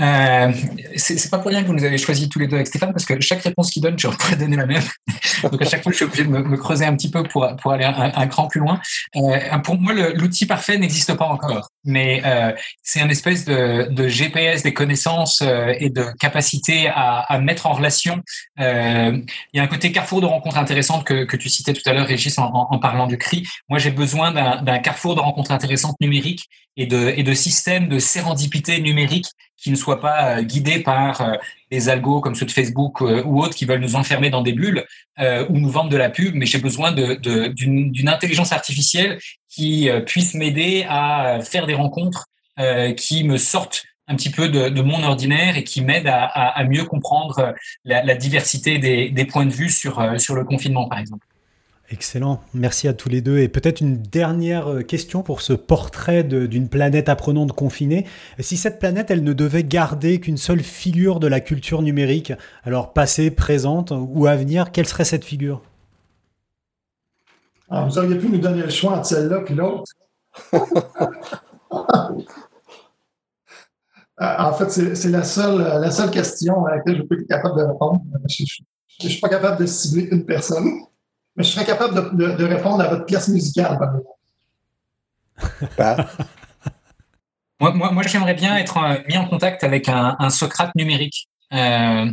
Euh, c'est pas pour rien que vous nous avez choisi tous les deux avec Stéphane, parce que chaque réponse qu'il donne, je pourrais donner la même. [LAUGHS] Donc à chaque fois, je suis obligé de me, creuser un petit peu pour, pour aller un, un cran plus loin. Euh, pour moi, l'outil parfait n'existe pas encore, mais euh, c'est un espèce de, de, GPS des connaissances euh, et de capacité à, à, mettre en relation. Euh, il y a un côté carrefour de rencontres intéressantes que, que tu citais tout à l'heure, Régis, en, en, parlant du CRI. Moi, j'ai besoin d'un carrefour de rencontres intéressantes numériques et de, et de systèmes de sérendipité numérique qui ne soient pas euh, guidés par euh, algos comme ceux de Facebook euh, ou autres qui veulent nous enfermer dans des bulles ou nous vendre de la pub, mais j'ai besoin d'une intelligence artificielle qui puisse m'aider à faire des rencontres qui me sortent un petit peu de, mon ordinaire et qui m'aident à, mieux comprendre la, diversité des, points de vue sur le confinement, par exemple. Excellent, merci à tous les deux. Et peut-être une dernière euh, question pour ce portrait d'une planète apprenante confinée. Si cette planète, elle ne devait garder qu'une seule figure de la culture numérique, alors passée, présente ou à venir, quelle serait cette figure? Ah, Vous auriez pu nous donner le choix entre celle-là et l'autre. Ah, [LAUGHS] en fait, c'est la seule, la seule question à laquelle je peux être capable de répondre. Je ne suis pas capable de cibler une personne. Mais je serais capable de, répondre à votre pièce musicale, par bah. [LAUGHS] moi, moi, moi j'aimerais bien être euh, mis en contact avec un, Socrate numérique. Euh,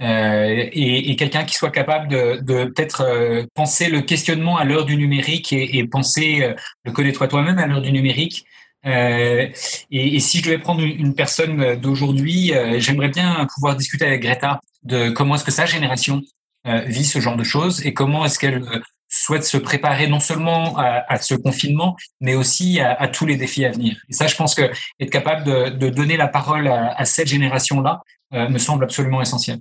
euh, et, quelqu'un qui soit capable de, peut-être penser le questionnement à l'heure du numérique et, penser le connais-toi toi-même à l'heure du numérique. Et, si je devais prendre une, personne d'aujourd'hui, j'aimerais bien pouvoir discuter avec Greta de comment est-ce que sa génération vit ce genre de choses et comment est-ce qu'elle euh, souhaite se préparer non seulement à, ce confinement, mais aussi à, tous les défis à venir. Et ça, je pense que être capable de, donner la parole à, cette génération-là euh, me semble absolument essentiel.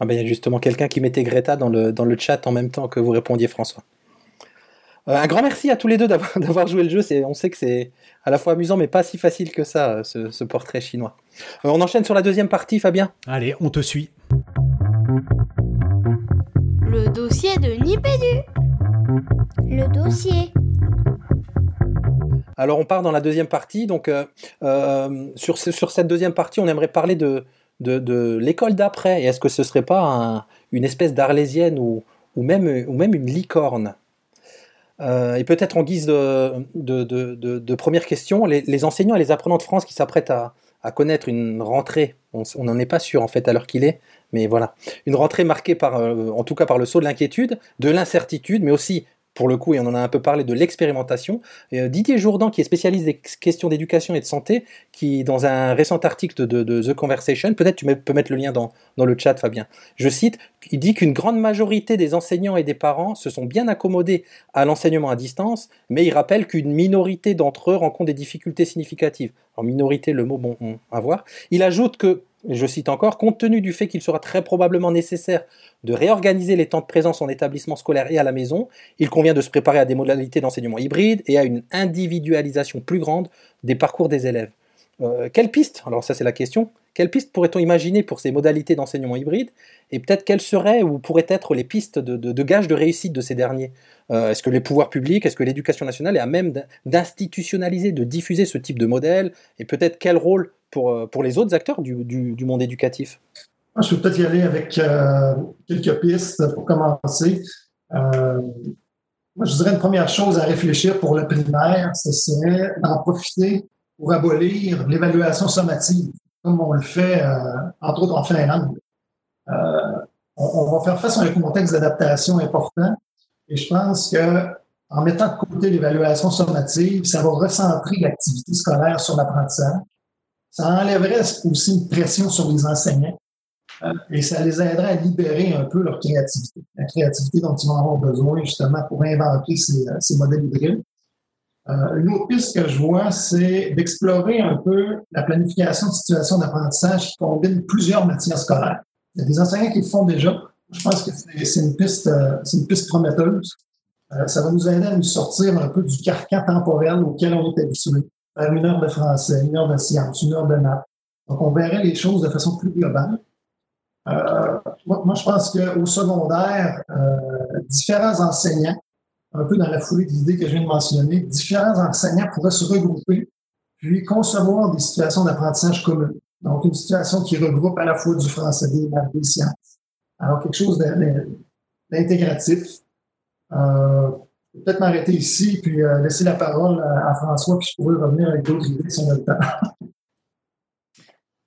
Ah ben, il y a justement quelqu'un qui mettait Greta dans le, dans le chat en même temps que vous répondiez, François. un grand merci à tous les deux d'avoir [LAUGHS] joué le jeu. On sait que c'est à la fois amusant, mais pas si facile que ça, ce, ce portrait chinois. on enchaîne sur la deuxième partie, Fabien Allez, on te suit dossier de Nipédu. Le dossier. Alors on part dans la deuxième partie. Donc euh, euh, sur, cette deuxième partie, on aimerait parler de, l'école d'après. Est-ce que ce serait pas une espèce d'arlésienne ou, même, une licorne? Euh, et peut-être en guise de, première question, les, enseignants et les apprenants de France qui s'apprêtent à, à, connaître une rentrée, on n'en est pas sûr en fait à l'heure qu'il est, mais voilà, une rentrée marquée par, euh, en tout cas par le saut de l'inquiétude, de l'incertitude, mais aussi pour le coup, et on en a un peu parlé de l'expérimentation. Euh, Didier Jourdan, qui est spécialiste des questions d'éducation et de santé, qui, dans un récent article de, The Conversation, peut-être tu peux mettre le lien dans, dans, le chat, Fabien, je cite, il dit qu'une grande majorité des enseignants et des parents se sont bien accommodés à l'enseignement à distance, mais il rappelle qu'une minorité d'entre eux rencontre des difficultés significatives. En minorité, le mot, bon, à voir. Il ajoute que je cite encore, compte tenu du fait qu'il sera très probablement nécessaire de réorganiser les temps de présence en établissement scolaire et à la maison, il convient de se préparer à des modalités d'enseignement hybride et à une individualisation plus grande des parcours des élèves. Euh, quelle piste? Alors ça c'est la question. Quelle piste pourrait-on imaginer pour ces modalités d'enseignement hybride? Et peut-être quelles seraient ou pourraient être les pistes de, de, de gage de réussite de ces derniers? Euh, Est-ce que les pouvoirs publics, est-ce que l'éducation nationale est à même d'institutionnaliser, de diffuser ce type de modèle? Et peut-être quel rôle pour, euh, pour les autres acteurs du, monde éducatif Je peux peut-être y aller avec euh, quelques pistes pour commencer. Euh, moi, je dirais une première chose à réfléchir pour le primaire, ce serait d'en profiter pour abolir l'évaluation sommative, comme on le fait, entre autres, en Finlande. On, on, va faire face à un contexte d'adaptation important et je pense que en mettant de côté l'évaluation sommative, ça va recentrer l'activité scolaire sur l'apprentissage ça enlèverait aussi une pression sur les enseignants euh, et ça les aiderait à libérer un peu leur créativité, la créativité dont ils vont avoir besoin justement pour inventer ces, euh, modèles hybrides. Euh, une autre piste que je vois, c'est d'explorer un peu la planification de situations d'apprentissage qui combine plusieurs matières scolaires. Il y a des enseignants qui le font déjà. Je pense que c'est une piste, c'est une piste prometteuse. ça va nous aider à nous sortir un peu du carcan temporel auquel on est habitué. Une heure de français, une heure de sciences, une heure de maths. Donc, on verrait les choses de façon plus globale. Euh, moi, je pense qu'au secondaire, euh, différents enseignants, un peu dans la foulée de l'idée que je viens de mentionner, différents enseignants pourraient se regrouper puis concevoir des situations d'apprentissage communes. Donc, une situation qui regroupe à la fois du français, des maths, des sciences. Alors, quelque chose d'intégratif. Euh, peut-être m'arrêter ici, puis euh, laisser la parole à, François, puis je pourrais revenir avec d'autres idées si on a le temps. [LAUGHS]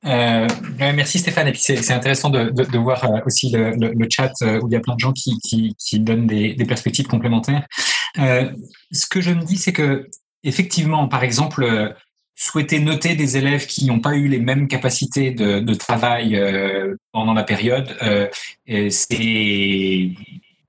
Euh, merci Stéphane. Et puis c'est intéressant de, voir euh, aussi le, chat où il y a plein de gens qui, donnent des, perspectives complémentaires. Ce que je me dis, c'est que effectivement, par exemple, souhaiter noter des élèves qui n'ont pas eu les mêmes capacités de travail pendant la période, c'est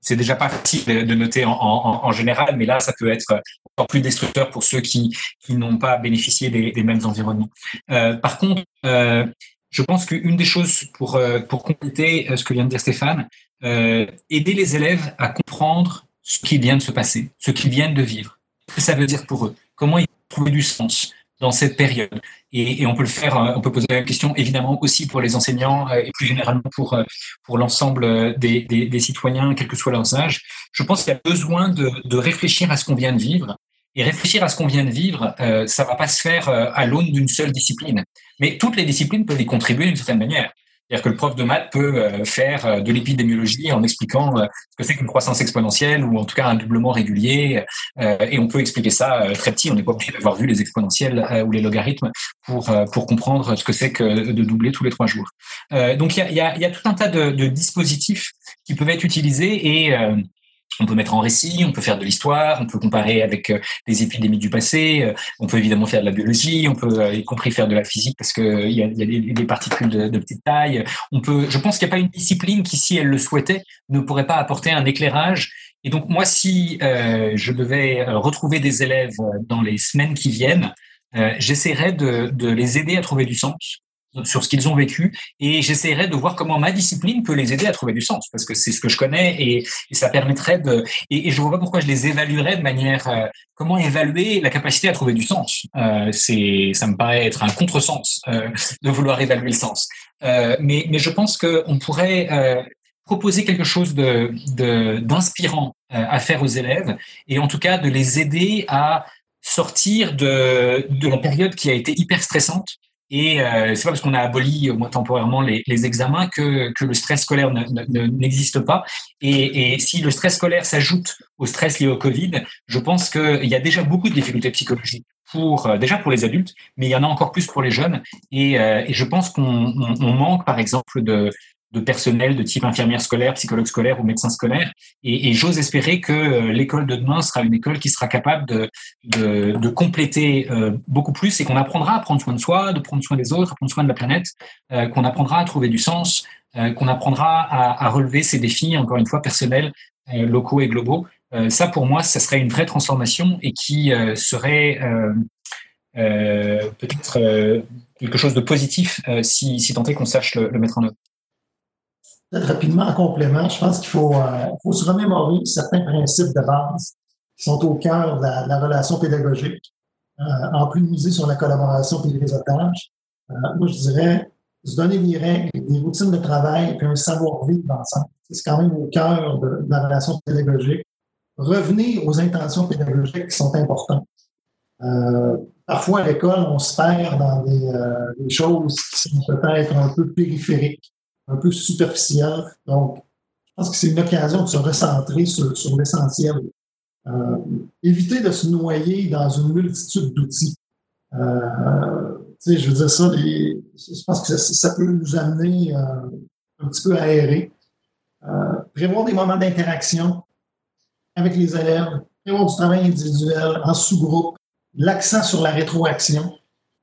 c'est déjà pas facile de noter en, général, mais là, ça peut être encore plus destructeur pour ceux qui, n'ont pas bénéficié des, mêmes environnements. Euh, par contre, euh, je pense qu'une des choses pour, euh, compléter ce que vient de dire Stéphane, aider les élèves à comprendre ce qui vient de se passer, ce qu'ils viennent de vivre, ce que ça veut dire pour eux, comment ils trouvent du sens, dans cette période. Et, on peut le faire, euh, on peut poser la question évidemment aussi pour les enseignants euh, et plus généralement pour, euh, pour l'ensemble des, des, des, citoyens, quel que soit leur âge. Je pense qu'il y a besoin de, de, réfléchir à ce qu'on vient de vivre. Et réfléchir à ce qu'on vient de vivre, euh, ça va pas se faire à l'aune d'une seule discipline. Mais toutes les disciplines peuvent y contribuer d'une certaine manière. C'est-à-dire que le prof de maths peut euh, faire euh, de l'épidémiologie en expliquant euh, ce que c'est qu'une croissance exponentielle ou en tout cas un doublement régulier. Et on peut expliquer ça très petit. On n'est pas obligé d'avoir vu les exponentielles ou les logarithmes pour pour comprendre ce que c'est que de doubler tous les trois jours. Donc il y a, tout un tas de, de, dispositifs qui peuvent être utilisés et on peut mettre en récit, on peut faire de l'histoire, on peut comparer avec euh, des épidémies du passé, euh, on peut évidemment faire de la biologie, on peut euh, y compris faire de la physique parce que il y a, des, particules de, petite taille. On peut, je pense qu'il n'y a pas une discipline qui, si elle le souhaitait, ne pourrait pas apporter un éclairage. Et donc moi, si euh, je devais retrouver des élèves dans les semaines qui viennent, euh, j'essaierais de, de les aider à trouver du sens, sur ce qu'ils ont vécu et j'essaierai de voir comment ma discipline peut les aider à trouver du sens parce que c'est ce que je connais et, ça permettrait de et, et, je vois pas pourquoi je les évaluerais de manière euh, comment évaluer la capacité à trouver du sens. Euh, c'est ça me paraît être un contresens euh, de vouloir évaluer le sens. Euh, mais mais je pense que on pourrait euh, proposer quelque chose de d'inspirant euh, à faire aux élèves et en tout cas de les aider à sortir de de la période qui a été hyper stressante et euh, c'est pas parce qu'on a aboli au moins temporairement les, les examens que, que, le stress scolaire n'existe pas. Et, et, si le stress scolaire s'ajoute au stress lié au Covid, je pense qu'il y a déjà beaucoup de difficultés psychologiques pour euh, déjà pour les adultes, mais il y en a encore plus pour les jeunes. Et, euh, et je pense qu'on on, on manque, par exemple, de, de personnel de type infirmière scolaire, psychologue scolaire ou médecin scolaire. Et, et j'ose espérer que euh, l'école de demain sera une école qui sera capable de, de, de compléter euh, beaucoup plus et qu'on apprendra à prendre soin de soi, de prendre soin des autres, à prendre soin de la planète, euh, qu'on apprendra à trouver du sens, euh, qu'on apprendra à, à, relever ces défis, encore une fois, personnels, euh, locaux et globaux. ça, pour moi, ça serait une vraie transformation et qui serait peut-être quelque chose de positif si, si tant est qu'on sache le, le mettre en œuvre. Rapidement en complément, je pense qu'il faut, euh, faut se remémorer certains principes de base qui sont au cœur de la, relation pédagogique, euh, en plus de miser sur la collaboration et le réseautage. Euh, moi, je dirais se donner des règles, des routines de travail et un savoir-vivre ensemble. C'est quand même au cœur de, la relation pédagogique. Revenez aux intentions pédagogiques qui sont importantes. Parfois, à l'école, on se perd dans des, des choses qui sont peut-être un peu périphériques un peu superficiel. Donc, je pense que c'est une occasion de se recentrer sur, sur l'essentiel. Euh, éviter de se noyer dans une multitude d'outils. Euh, je veux dire ça, je pense que ça, ça peut nous amener euh, un petit peu à errer. Euh, prévoir des moments d'interaction avec les élèves, prévoir du travail individuel en sous-groupe, l'accent sur la rétroaction.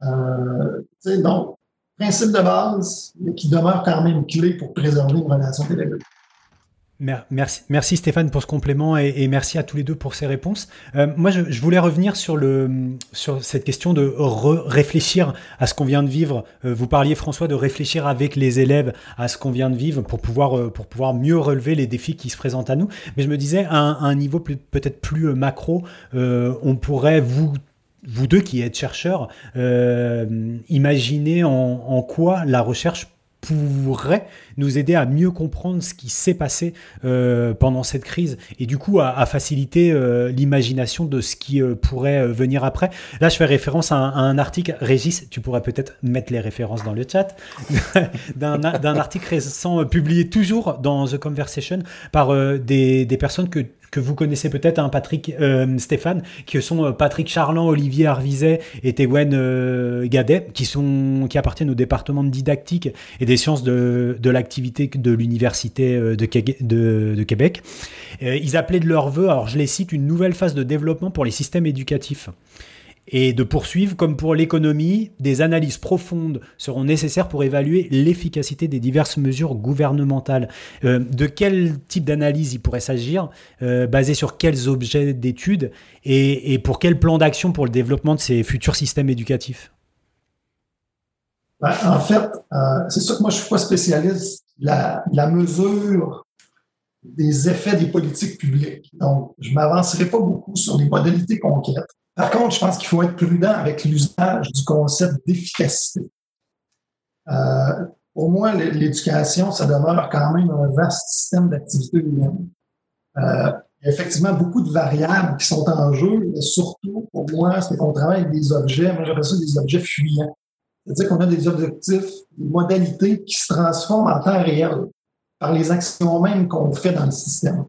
Euh, donc, principe de base, qui demeure quand même clé pour préserver une relation pédagogique. Merci, merci Stéphane pour ce complément et, merci à tous les deux pour ces réponses. Euh, moi, je, voulais revenir sur, cette question de réfléchir à ce qu'on vient de vivre. Euh, vous parliez, François, de réfléchir avec les élèves à ce qu'on vient de vivre pour pouvoir, euh, pour pouvoir mieux relever les défis qui se présentent à nous. Mais je me disais, à un, niveau peut-être plus macro, on pourrait vous vous deux qui êtes chercheurs, imaginez en, quoi la recherche pourrait nous aider à mieux comprendre ce qui s'est passé euh, pendant cette crise et du coup à, faciliter euh, l'imagination de ce qui euh, pourrait venir après. Là, je fais référence à un, article, Régis, tu pourrais peut-être mettre les références dans le chat, [LAUGHS] d'un article récent publié toujours dans The Conversation par des, des personnes que que vous connaissez peut-être, hein, Patrick, Stéphane, qui sont Patrick Charland, Olivier Arvizet et Tewen euh, Gadet, qui, sont, qui appartiennent au département de didactique et des sciences de, de de l'Université de, de, Québec. ils appelaient de leur vœu, alors je les cite, une nouvelle phase de développement pour les systèmes éducatifs et de poursuivre, comme pour l'économie, des analyses profondes seront nécessaires pour évaluer l'efficacité des diverses mesures gouvernementales. Euh, de quel type d'analyse il pourrait s'agir, euh, basé sur quels objets d'études et, pour quel plan d'action pour le développement de ces futurs systèmes éducatifs? Ben, En fait, euh, c'est sûr que moi je ne suis pas spécialiste la, la mesure des effets des politiques publiques. Donc, je ne m'avancerai pas beaucoup sur les modalités concrètes. Par contre, je pense qu'il faut être prudent avec l'usage du concept d'efficacité. Euh, pour moi, l'éducation, ça demeure quand même un vaste système d'activité humaine. Euh, effectivement beaucoup de variables qui sont en jeu, mais surtout, pour moi, c'est qu'on travaille avec des objets, moi j'appelle ça des objets fuyants. C'est-à-dire qu'on a des objectifs, des modalités qui se transforment en temps réel par les actions mêmes qu'on fait dans le système.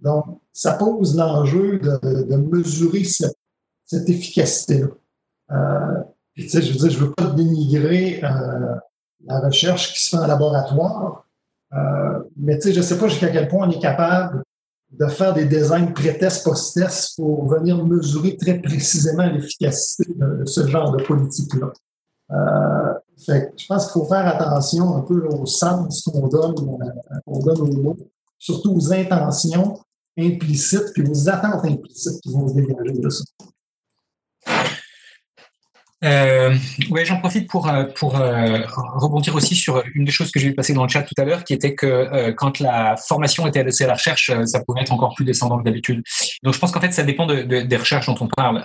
Donc, ça pose l'enjeu de, mesurer cette efficacité-là. Euh, tu sais, je veux dire, je veux pas dénigrer euh, la recherche qui se fait en laboratoire, euh, mais tu sais, je sais pas jusqu'à quel point on est capable de faire des designs pré-test, post-test pour venir mesurer très précisément l'efficacité de, ce genre de politique-là. Euh, je pense qu'il faut faire attention un peu au sens qu'on donne, euh, qu'on donne aux mots, surtout aux intentions implicites puis aux attentes implicites qui vont se dégager de ça. Euh, ouais, j'en profite pour euh, pour euh, rebondir aussi sur une des choses que j'ai vu passer dans le chat tout à l'heure, qui était que euh, quand la formation était adossée à la recherche, ça pouvait être encore plus descendant que d'habitude. Donc, je pense qu'en fait, ça dépend de, de, des recherches dont on parle.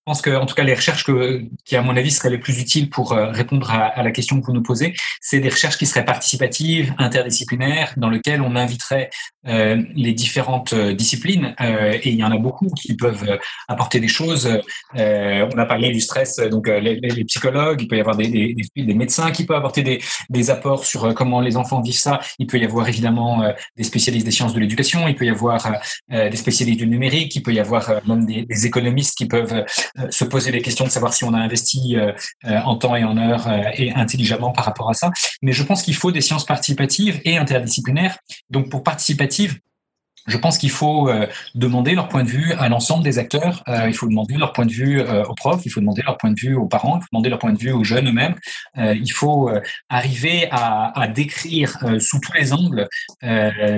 Je pense que, en tout cas, les recherches que, qui, à mon avis, seraient les plus utiles pour euh, répondre à, la question que vous nous posez, c'est des recherches qui seraient participatives, interdisciplinaires, dans lesquelles on inviterait euh, les différentes euh, disciplines, euh, et il y en a beaucoup qui peuvent apporter des choses. on a parlé du stress, donc les, les, psychologues, il peut y avoir des, médecins qui peuvent apporter des, apports sur comment les enfants vivent ça. Il peut y avoir évidemment des spécialistes des sciences de l'éducation, il peut y avoir des spécialistes du numérique, il peut y avoir même des, économistes qui peuvent euh, se poser les questions de savoir si on a investi euh, euh, en temps et en heure et intelligemment par rapport à ça. Mais je pense qu'il faut des sciences participatives et interdisciplinaires. Donc pour participative, je pense qu'il faut demander leur point de vue à l'ensemble des acteurs. il faut demander leur point de vue aux profs, il faut demander leur point de vue aux parents, il faut demander leur point de vue aux jeunes eux-mêmes. il faut arriver à, décrire sous tous les angles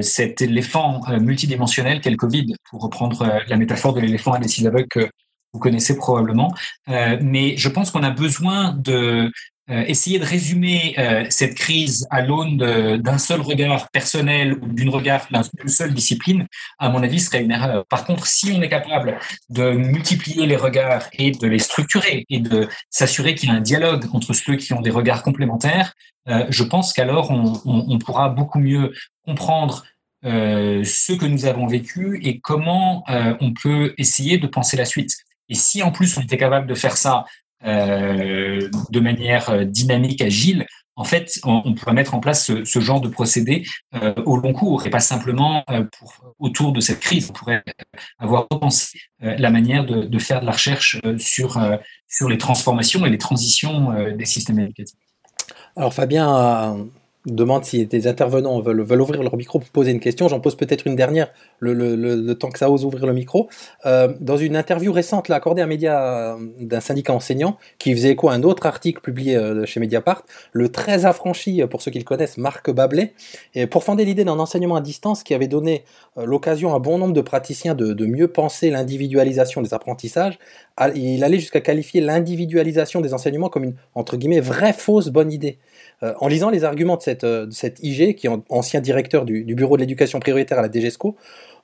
cet éléphant multidimensionnel qu'est le Covid, pour reprendre la métaphore de l'éléphant à des aveugles que vous connaissez probablement. Euh, mais je pense qu'on a besoin de euh, essayer de résumer euh, cette crise à l'aune d'un seul regard personnel ou d'une regard d'une seule discipline, à mon avis, serait une erreur. Par contre, si on est capable de multiplier les regards et de les structurer et de s'assurer qu'il y a un dialogue entre ceux qui ont des regards complémentaires, euh, je pense qu'alors on, pourra beaucoup mieux comprendre ce que nous avons vécu et comment on peut essayer de penser la suite. Et si en plus on était capable de faire ça euh, de manière euh, dynamique, agile, en fait, on, pourrait mettre en place ce, genre de procédé euh, au long cours et pas simplement autour de cette crise. On pourrait avoir repensé la manière de, de, faire de la recherche sur, sur les transformations et les transitions des systèmes éducatifs. Alors Fabien demande si des intervenants veulent, ouvrir leur micro pour poser une question. J'en pose peut-être une dernière, le, temps que ça ose ouvrir le micro. Euh, dans une interview récente accordée à un média euh, d'un syndicat enseignant, qui faisait écho à un autre article publié euh, chez Mediapart, le très affranchi, pour ceux qui le connaissent, Marc Bablet, et pour fonder l'idée d'un enseignement à distance qui avait donné l'occasion à bon nombre de praticiens de, de mieux penser l'individualisation des apprentissages, il allait jusqu'à qualifier l'individualisation des enseignements comme une, entre guillemets, vraie fausse bonne idée. Euh, en lisant les arguments de cette, cette IG, qui est ancien directeur du, bureau de l'éducation prioritaire à la DGESCO,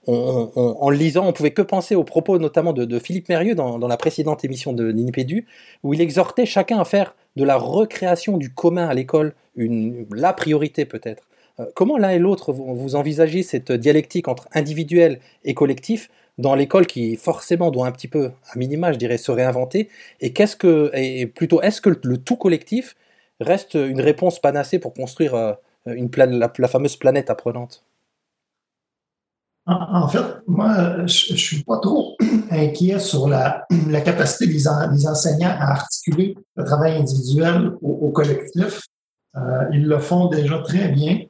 en lisant, on pouvait que penser aux propos notamment de, Philippe Mérieux dans, la précédente émission de Ninipedu, où il exhortait chacun à faire de la recréation du commun à l'école une, la priorité peut-être. Euh, comment l'un et l'autre vous, envisagez cette dialectique entre individuel et collectif dans l'école qui forcément doit un petit peu, à minima, je dirais, se réinventer? Et qu'est-ce que, et plutôt, est-ce que le tout collectif reste une réponse panacée pour construire euh, la fameuse planète apprenante en, fait, moi, je, ne suis pas trop [CLEARS THROAT] inquiet sur la, [CLEARS THROAT] capacité des, enseignants à articuler le travail individuel au, collectif. Euh, ils le font déjà très bien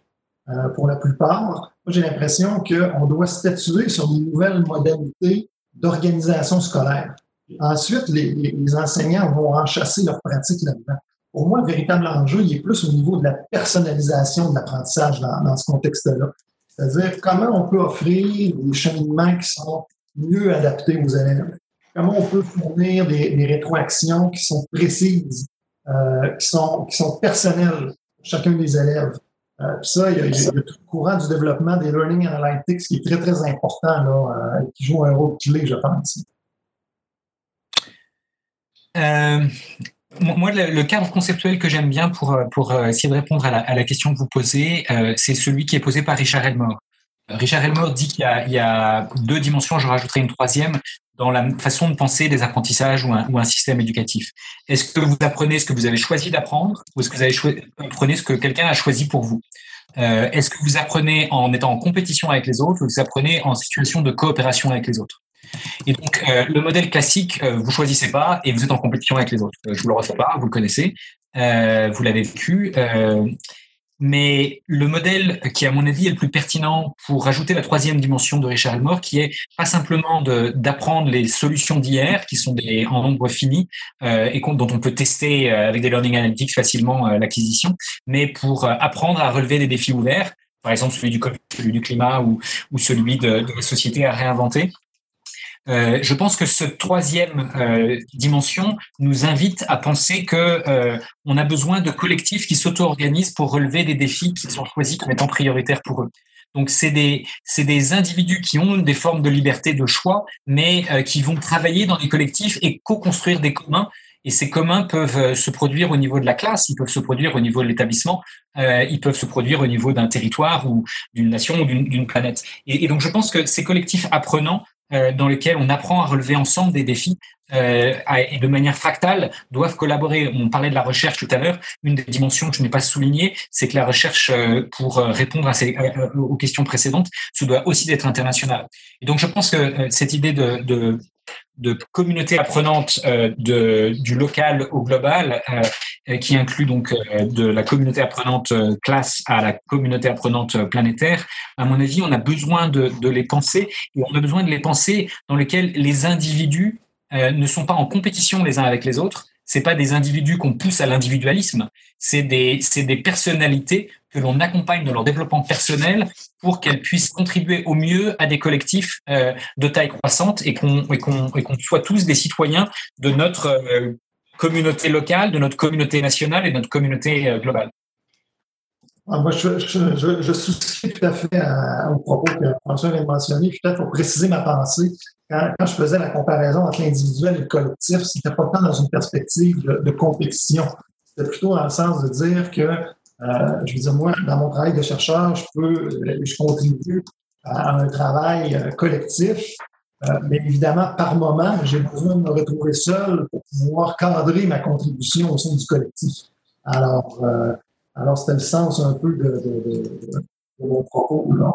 euh, pour la plupart. Moi, j'ai l'impression qu'on doit statuer sur de nouvelles modalités d'organisation scolaire. Ensuite, les, enseignants vont enchasser leur pratique là-dedans. Pour moi, le véritable enjeu, il est plus au niveau de la personnalisation de l'apprentissage dans ce contexte-là. C'est-à-dire comment on peut offrir des cheminements qui sont mieux adaptés aux élèves. Comment on peut fournir des, rétroactions qui sont précises, euh, qui, sont, qui sont personnelles pour chacun des élèves. Euh, ça, il y, a, le courant du développement des learning analytics qui est très, très important, là, euh, qui joue un rôle clé, je pense. Moi, le, cadre conceptuel que j'aime bien pour, pour euh, essayer de répondre à la, question que vous posez, euh, c'est celui qui est posé par Richard Elmore. Richard Elmore dit qu'il y, a deux dimensions, je rajouterai une troisième, dans la façon de penser des apprentissages ou un, système éducatif. Est-ce que vous apprenez ce que vous avez choisi d'apprendre ou est-ce que vous avez apprenez ce que quelqu'un a choisi pour vous? Euh, Est-ce que vous apprenez en étant en compétition avec les autres ou vous apprenez en situation de coopération avec les autres? Et donc, euh, le modèle classique, euh, vous choisissez pas et vous êtes en compétition avec les autres. Euh, je vous le refais pas, vous le connaissez, vous l'avez vécu. mais le modèle qui, à mon avis, est le plus pertinent pour rajouter la troisième dimension de Richard Elmore, qui est pas simplement d'apprendre les solutions d'hier, qui sont en nombre fini et dont on peut tester avec des learning analytics facilement l'acquisition, mais pour apprendre à relever des défis ouverts, par exemple celui du celui du climat ou, celui de la société à réinventer. Euh, je pense que cette troisième euh, dimension nous invite à penser que euh, on a besoin de collectifs qui s'auto-organisent pour relever des défis qui sont choisis comme étant prioritaires pour eux. Donc c'est des c'est des individus qui ont des formes de liberté de choix, mais qui vont travailler dans des collectifs et co-construire des communs. Et ces communs peuvent se produire au niveau de la classe, ils peuvent se produire au niveau de l'établissement, ils peuvent se produire au niveau d'un territoire ou d'une nation ou d'une planète. Et, donc je pense que ces collectifs apprenants euh, dans lesquels on apprend à relever ensemble des défis euh, et de manière fractale doivent collaborer. On parlait de la recherche tout à l'heure. Une des dimensions que je n'ai pas soulignées, c'est que la recherche, euh, pour répondre à ces, aux questions précédentes, se doit aussi d'être internationale. Et donc, je pense que cette idée de, de de communauté apprenante euh, de, du local au global, euh, qui inclut donc euh, de la communauté apprenante classe à la communauté apprenante planétaire. À mon avis, on a besoin de, de les penser et on a besoin de les penser dans lesquels les individus ne sont pas en compétition les uns avec les autres. C'est pas des individus qu'on pousse à l'individualisme. C'est des, c'est des personnalités que l'on accompagne dans leur développement personnel pour qu'elles puissent contribuer au mieux à des collectifs euh, de taille croissante et qu'on et qu'on soit tous des citoyens de notre euh, communauté locale, de notre communauté nationale et de notre communauté euh, globale. Ah, moi, je, je, tout à fait au propos que François vient de mentionner. Peut-être pour préciser ma pensée, quand, je faisais la comparaison entre l'individuel et le collectif, c'était pas tant dans une perspective de compétition. C'était plutôt dans le sens de dire que euh, je veux dire, moi, dans mon travail de chercheur, je peux, je contribue à un travail euh, collectif, euh, mais évidemment, par moment, j'ai besoin de me retrouver seul pour pouvoir cadrer ma contribution au sein du collectif. Alors, alors c'était le sens un peu de, de, de, mon propos. Là.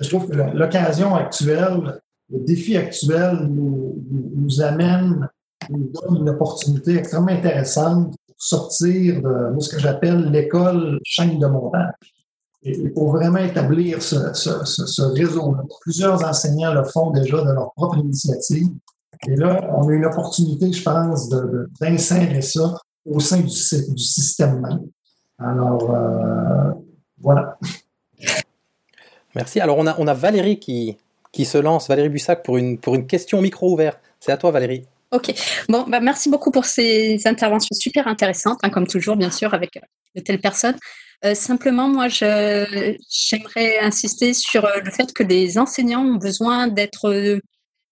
Je trouve que l'occasion actuelle, le défi actuel nous, nous amène, nous donne une opportunité extrêmement intéressante sortir de ce que j'appelle l'école chaîne de montage. Et, pour vraiment établir ce, ce, ce, réseau Plusieurs enseignants le font déjà de leur propre initiative. Et là, on a une opportunité, je pense, d'insérer ça au sein du, système même. Alors, euh, voilà. Merci. Alors, on a, on a Valérie qui, qui se lance, Valérie Bussac, pour une, pour une question micro ouvert. C'est à toi, Valérie. Ok. Bon, bah, merci beaucoup pour ces interventions super intéressantes, hein, comme toujours, bien sûr, avec euh, de telle personne. simplement, moi, j'aimerais insister sur le fait que les enseignants ont besoin d'être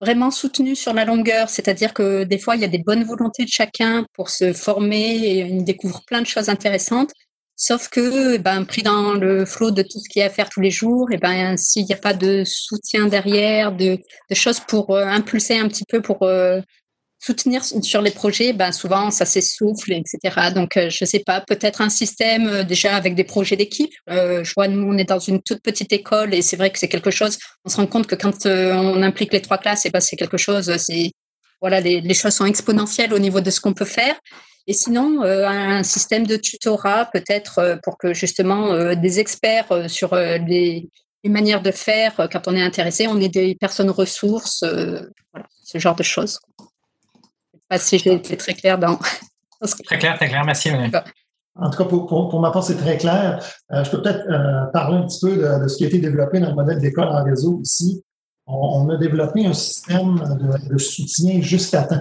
vraiment soutenus sur la longueur, c'est-à-dire que des fois, il y a des bonnes volontés de chacun pour se former et ils découvrent plein de choses intéressantes. Sauf que, ben, pris dans le flot de tout ce qu'il y a à faire tous les jours, et ben, s'il n'y a pas de soutien derrière, de, choses pour euh, impulser un petit peu, pour euh, soutenir sur les projets, ben, souvent ça s'essouffle, etc. Donc, euh, je ne sais pas, peut-être un système déjà avec des projets d'équipe. je vois, nous, on est dans une toute petite école et c'est vrai que c'est quelque chose, on se rend compte que quand on implique les trois classes, et ben, c'est quelque chose, c'est, voilà, les, choses sont exponentielles au niveau de ce qu'on peut faire. Et sinon, euh, un système de tutorat peut-être euh, pour que justement euh, des experts sur les, manières de faire, quand on est intéressé, on ait des personnes ressources, ce genre de choses. Pas si j'ai été très clair dans, [LAUGHS] Très clair, très clair, merci. En tout cas, pour, pour, ma part, c'est très clair. je peux peut-être parler un petit peu de, ce qui a été développé dans le modèle d'école en réseau ici. On, a développé un système de, de soutien juste à temps.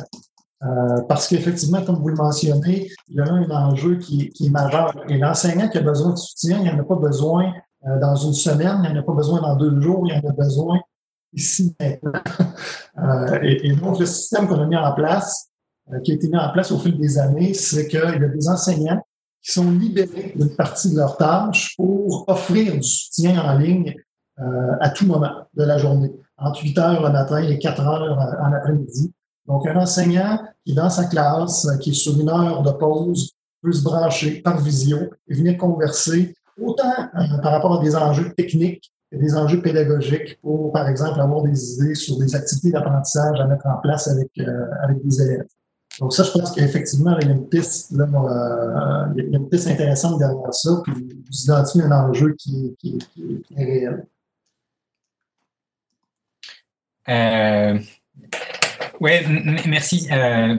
Euh, parce qu'effectivement, comme vous le mentionnez, il y a un enjeu qui, est majeur. Et l'enseignant qui a besoin de soutien, il n'y en a pas besoin euh, dans une semaine, il n'y en a pas besoin dans deux jours, il y en a besoin ici maintenant. [LAUGHS] Euh, et, donc, le système qu'on a mis en place, qui a été mis en place au fil des années, c'est qu'il y a des enseignants qui sont libérés d'une partie de leur tâche pour offrir du soutien en ligne à tout moment de la journée, entre 8 heures le matin et 4 heures en après-midi. Donc, un enseignant qui, dans sa classe, qui est sur une heure de pause, peut se brancher par visio et venir converser autant euh, par rapport à des enjeux techniques que des enjeux pédagogiques pour, par exemple, avoir des idées sur des activités d'apprentissage à mettre en place avec, euh, avec des élèves. Donc ça, je pense qu'effectivement, il y a une piste, là, une piste intéressante derrière ça, puis vous identifiez un enjeu qui, qui, est réel. Euh, Ouais, merci. Euh,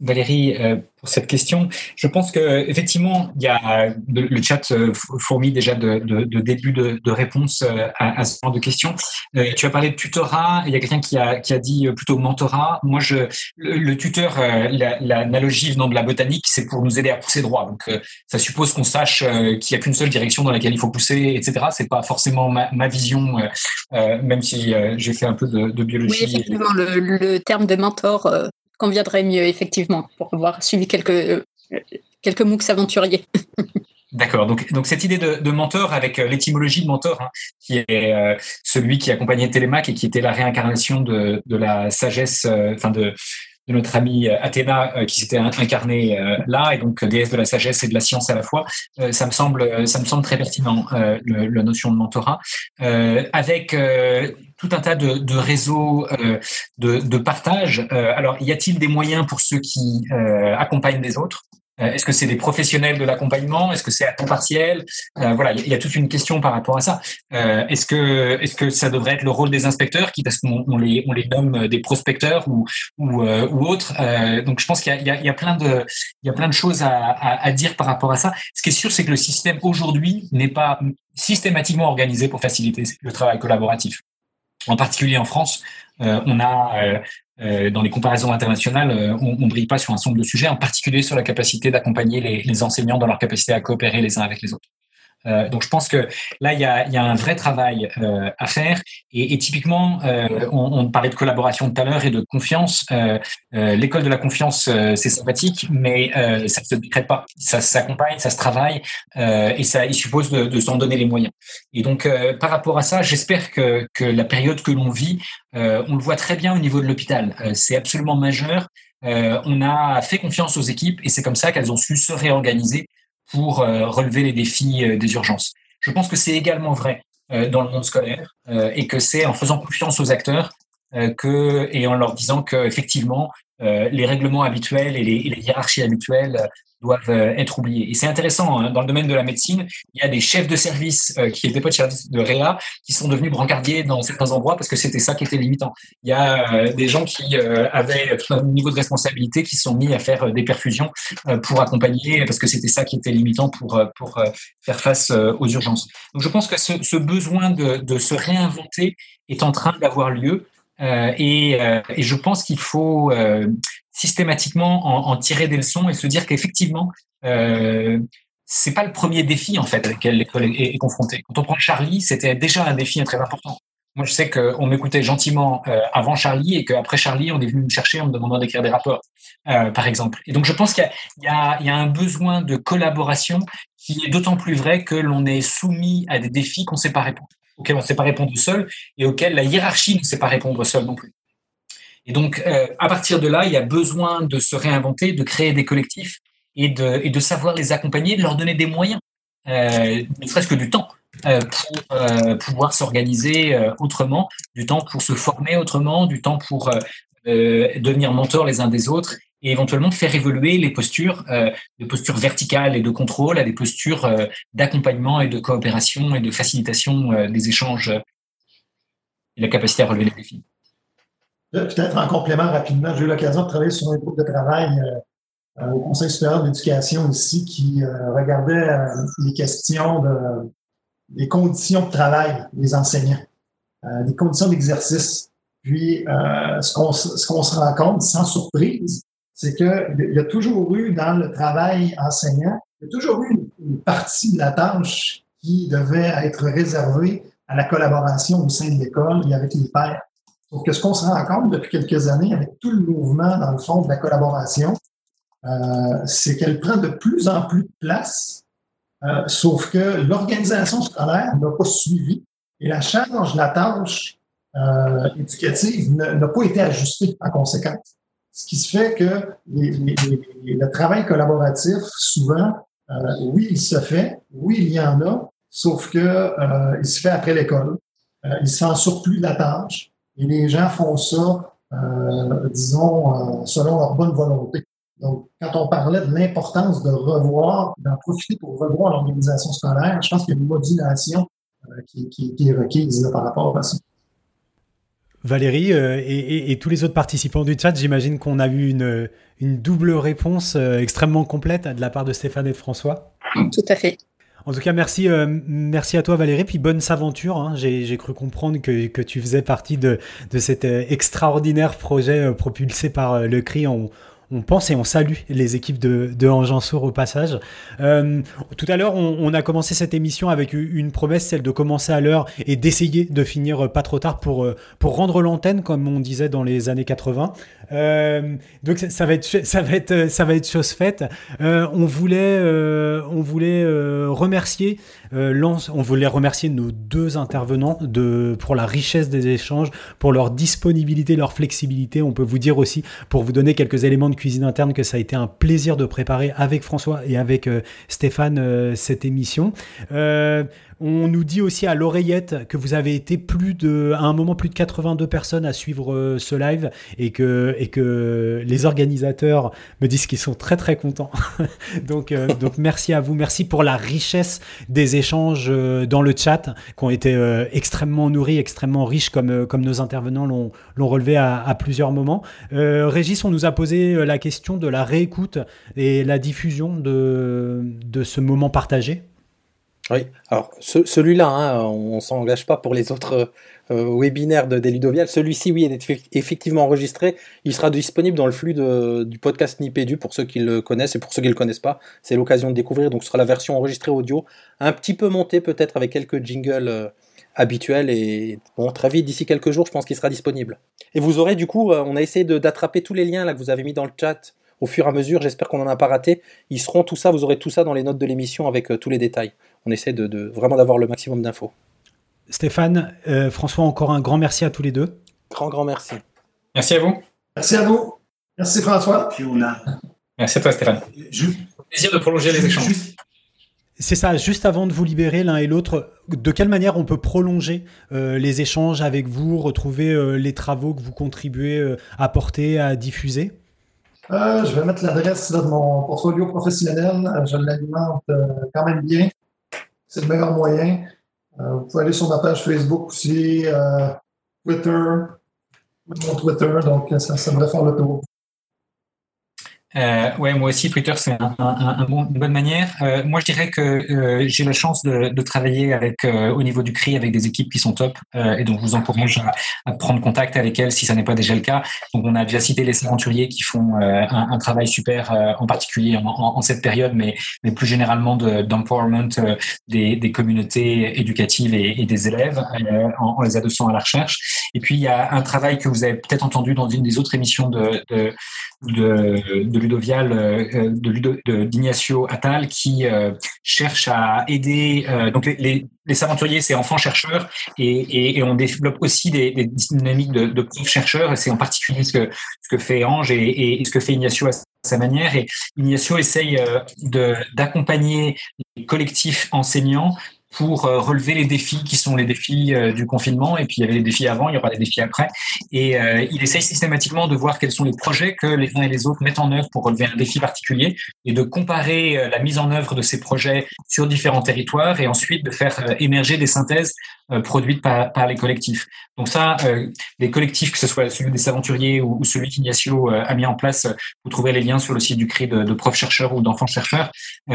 Valérie, euh, pour cette question. Je pense que effectivement, il y a le, chat euh, fourmi déjà de, de, début de, réponse euh, à, ce genre de questions. tu as parlé de tutorat. Il y a quelqu'un qui a, qui a dit plutôt mentorat. Moi, je, le, tuteur, l'analogie venant de la botanique, c'est pour nous aider à pousser droit. Donc, ça suppose qu'on sache qu'il n'y a qu'une seule direction dans laquelle il faut pousser, etc. C'est pas forcément ma, vision, même si j'ai fait un peu de, biologie. Oui, effectivement, le terme de mentor conviendrait mieux, effectivement, pour avoir suivi quelques, euh, quelques MOOCs aventuriers. [LAUGHS] D'accord. Donc, donc cette idée de, mentor avec euh, l'étymologie de mentor, hein, qui est euh, celui qui accompagnait Télémaque et qui était la réincarnation de, de la sagesse, enfin de, de notre amie Athéna qui s'était incarnée là et donc déesse de la sagesse et de la science à la fois. ça me semble, ça me semble très pertinent la notion de mentorat avec tout un tas de, de réseaux euh, de, de, partage. Euh, alors, y a-t-il des moyens pour ceux qui euh, accompagnent les autres? Est-ce que c'est des professionnels de l'accompagnement? Est-ce que c'est à temps partiel? Voilà, il y, a toute une question par rapport à ça. est-ce que est-ce que ça devrait être le rôle des inspecteurs, qui parce qu'on on les on les nomme des prospecteurs ou ou, ou autres? Donc, je pense qu'il y a, y a, plein de il y a plein de choses à, à, à dire par rapport à ça. Ce qui est sûr, c'est que le système aujourd'hui n'est pas systématiquement organisé pour faciliter le travail collaboratif. En particulier en France, euh, on a euh, euh, dans les comparaisons internationales, on, ne brille pas sur un certain nombre de sujets, en particulier sur la capacité d'accompagner les, les, enseignants dans leur capacité à coopérer les uns avec les autres. Euh, donc je pense que là il y a, y a un vrai travail euh, à faire et, et typiquement euh, on, on, parlait de collaboration tout à l'heure et de confiance. L'école de la confiance c'est sympathique mais ça ne se décrète pas, ça s'accompagne, ça se travaille et ça il suppose de, de s'en donner les moyens. Et donc par rapport à ça, j'espère que, que la période que l'on vit, on le voit très bien au niveau de l'hôpital. c'est absolument majeur. on a fait confiance aux équipes et c'est comme ça qu'elles ont su se réorganiser pour euh, relever les défis euh, des urgences. Je pense que c'est également vrai euh, dans le monde scolaire et que c'est en faisant confiance aux acteurs que et en leur disant que effectivement les règlements habituels et les, et les hiérarchies habituelles doivent euh, être oubliés. Et c'est intéressant, hein, dans le domaine de la médecine, il y a des chefs de service euh, qui n'étaient pas de service de réa, qui sont devenus brancardiers dans certains endroits parce que c'était ça qui était limitant. Il y a euh, des gens qui avaient un niveau de responsabilité qui sont mis à faire des perfusions pour accompagner, parce que c'était ça qui était limitant pour, pour faire face aux urgences. Donc je pense que ce, ce besoin de, de se réinventer est en train d'avoir lieu. Euh, et, euh, et, je pense qu'il faut euh, systématiquement en, en, tirer des leçons et se dire qu'effectivement, c'est pas le premier défi en fait avec lequel l'école est, confrontée. Quand on prend Charlie, c'était déjà un défi très important. Moi, je sais qu'on m'écoutait gentiment euh, avant Charlie et qu'après Charlie, on est venu me chercher en me demandant d'écrire des rapports, euh, par exemple. Et donc, je pense qu'il y, y, y, a un besoin de collaboration qui est d'autant plus vrai que l'on est soumis à des défis qu'on ne sait pas répondre, auxquels on ne sait pas répondre seul et auxquels la hiérarchie ne sait pas répondre seul non plus. Et donc, euh, à partir de là, il y a besoin de se réinventer, de créer des collectifs et de, et de savoir les accompagner, de leur donner des moyens, euh, ne serait-ce que du temps. Euh, pour euh, pouvoir s'organiser autrement, du temps pour se former autrement, du temps pour devenir mentor les uns des autres et éventuellement faire évoluer les postures, de postures verticales et de contrôle à des postures d'accompagnement et de coopération et de facilitation des échanges et la capacité à relever les défis. Peut-être en complément rapidement, j'ai eu l'occasion de travailler sur un groupe de travail au Conseil supérieur de l'éducation ici qui regardait les questions de les conditions de travail des enseignants, euh, les conditions d'exercice. Puis, euh, ce qu'on se rend compte, sans surprise, c'est qu'il y a toujours eu dans le travail enseignant, il y a toujours eu une, partie de la tâche qui devait être réservée à la collaboration au sein de l'école et avec les pairs. Donc, que ce qu'on se rend compte depuis quelques années avec tout le mouvement, dans le fond, de la collaboration, euh, c'est qu'elle prend de plus en plus de place euh, sauf que l'organisation scolaire n'a pas suivi et la charge, la tâche euh, éducative n'a pas été ajustée en conséquence. Ce qui se fait que le travail collaboratif, souvent, euh, oui, il se fait, oui, il y en a, sauf que euh, il se fait après l'école. il se fait en surplus de la tâche et les gens font ça, disons, selon leur bonne volonté. Donc, quand on parlait de l'importance de revoir, d'en profiter pour revoir l'organisation scolaire, je pense qu'il y a une modulation euh, qui, est requise par rapport à ça. Valérie euh, et, tous les autres participants du chat, j'imagine qu'on a eu une, une double réponse euh, extrêmement complète de la part de Stéphane et de François. Tout à fait. En tout cas, merci, merci à toi Valérie, puis bonne aventure. Hein. J'ai cru comprendre que, que, tu faisais partie de, de cet extraordinaire projet propulsé par le CRI. en on pense et on salue les équipes de, de au passage. Euh, tout à l'heure, on, a commencé cette émission avec une promesse, celle de commencer à l'heure et d'essayer de finir pas trop tard pour, euh, pour rendre l'antenne, comme on disait dans les années 80. Euh, donc ça va être ça va être ça va être chose faite. On voulait on voulait remercier on voulait remercier nos deux intervenants pour la richesse des échanges, pour leur disponibilité, leur flexibilité. On peut vous dire aussi pour vous donner quelques éléments de cuisine interne que ça a été un plaisir de préparer avec François et avec Stéphane cette émission. On nous dit aussi à l'oreillette que vous avez été plus de, à un moment plus de 82 personnes à suivre euh, ce live et que, et que les organisateurs me disent qu'ils sont très très contents. [LAUGHS] donc, euh, donc merci à vous, merci pour la richesse des échanges euh, dans le chat qui ont été extrêmement nourris, extrêmement riches comme, comme nos intervenants l'ont relevé à, plusieurs moments. Régis, on nous a posé la question de la réécoute et la diffusion de, de ce moment partagé. Oui, alors celui-là, hein, on s'engage pas pour les autres euh, webinaires de, des Ludovial. Celui-ci, oui, est effectivement enregistré. Il sera disponible dans le flux du podcast Nipédu pour ceux qui le connaissent et pour ceux qui le connaissent pas. C'est l'occasion de découvrir. Donc ce sera la version enregistrée audio, un petit peu montée peut-être avec quelques jingles euh, habituels et bon, très vite, d'ici quelques jours, je pense qu'il sera disponible. Et vous aurez du coup, euh, on a essayé d'attraper tous les liens là que vous avez mis dans le chat au fur et à mesure. J'espère qu'on n'en a pas raté. Ils seront tout ça, vous aurez tout ça dans les notes de l'émission avec tous les détails on essaie de, vraiment d'avoir le maximum d'infos. Stéphane, euh, François, encore un grand merci à tous les deux. Grand, grand merci. Merci à vous. Merci à vous. Merci François. Merci à toi Stéphane. Plaisir de prolonger les échanges. C'est ça, juste avant de vous libérer l'un et l'autre, de quelle manière on peut prolonger euh, les échanges avec vous, retrouver euh, les travaux que vous contribuez à porter, à diffuser? Je vais mettre l'adresse de mon portfolio professionnel. Je l'alimente quand même bien c'est le meilleur moyen. Euh, vous pouvez aller sur ma page Facebook aussi, euh, Twitter, mon Twitter, donc ça, ça devrait faire le tour. Euh, ouais, moi aussi, Twitter, c'est une bonne manière. Euh, moi, je dirais que euh, j'ai la chance de, travailler avec, euh, au niveau du CRI avec des équipes qui sont top, et donc je vous encourage à, prendre contact avec elles si ça n'est pas déjà le cas. Donc, on a déjà cité les aventuriers qui font un, travail super, en particulier en, cette période, mais, plus généralement d'empowerment de, des, des, communautés éducatives et, des élèves en, les adossant à la recherche. Et puis, il y a un travail que vous avez peut-être entendu dans une des autres émissions de de, de Ludovial, euh, de Ludo, d'Ignacio Attal, qui euh, cherche à aider. Euh, donc les, les, les aventuriers, c'est enfants chercheurs, et, on développe aussi des, dynamiques de, de chercheurs. C'est en particulier ce que fait Ange et, ce que fait Ignacio à sa manière. Et Ignacio essaye de d'accompagner les collectifs enseignants pour euh, relever les défis qui sont les défis euh, du confinement. Et puis, il y avait les défis avant, il y aura des défis après. Et euh, il essaye systématiquement de voir quels sont les projets que les uns et les autres mettent en œuvre pour relever un défi particulier et de comparer la mise en œuvre de ces projets sur différents territoires et ensuite de faire émerger des synthèses produites par, par les collectifs. Donc ça, les collectifs, que ce soit celui des aventuriers ou, celui qu'Ignacio a mis en place, vous trouverez les liens sur le site du CRI de, de profs chercheurs ou d'enfants chercheurs,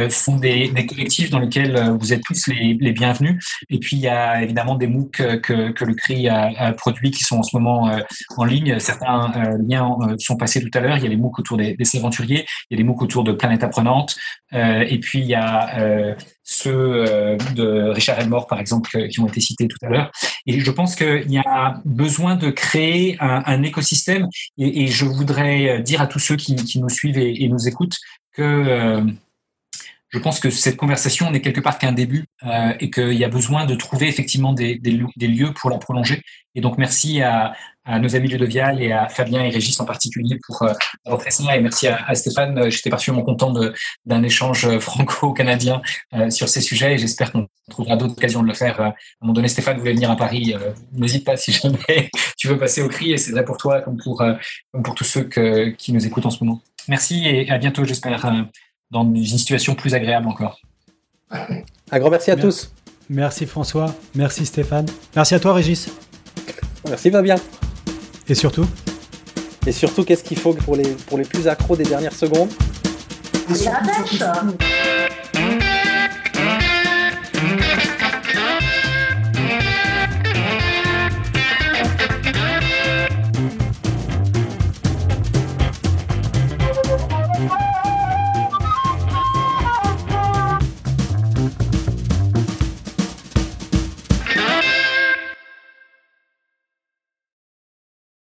sont des, des, collectifs dans lesquels vous êtes tous les, les bienvenus. Et puis, il y a évidemment des MOOC que, que le CRI a, a produits qui sont en ce moment euh, en ligne. Certains euh, liens euh, sont passés tout à l'heure. Il y a les MOOC autour des, des aventuriers, il y a les MOOC autour de Planète Apprenante. et puis, il y a ceux de Richard Elmore, par exemple, qui ont été cités tout à l'heure. Et je pense qu'il y a besoin de créer un, écosystème. Et, je voudrais dire à tous ceux qui, nous suivent et nous écoutent que je pense que cette conversation n'est quelque part qu'un début euh, et qu'il y a besoin de trouver effectivement des, des, des, lieux pour la prolonger. Et donc merci à, à nos amis Ludovial et à Fabien et Régis en particulier pour euh, ça. Et merci à, Stéphane. J'étais particulièrement content d'un échange franco-canadien euh, sur ces sujets et j'espère qu'on trouvera d'autres occasions de le faire. Euh, à un moment donné, Stéphane voulait venir à Paris. Euh, N'hésite pas si jamais [LAUGHS] tu veux passer au CRI et c'est vrai pour toi comme pour, euh, comme pour tous ceux que, qui nous écoutent en ce moment. Merci et à bientôt, j'espère dans une situation plus agréable encore. Un grand merci à tous. Merci François, merci Stéphane, merci à toi Régis. Merci Fabien. Et surtout Et surtout, qu'est-ce qu'il faut pour les, pour les plus accros des dernières secondes? La hein.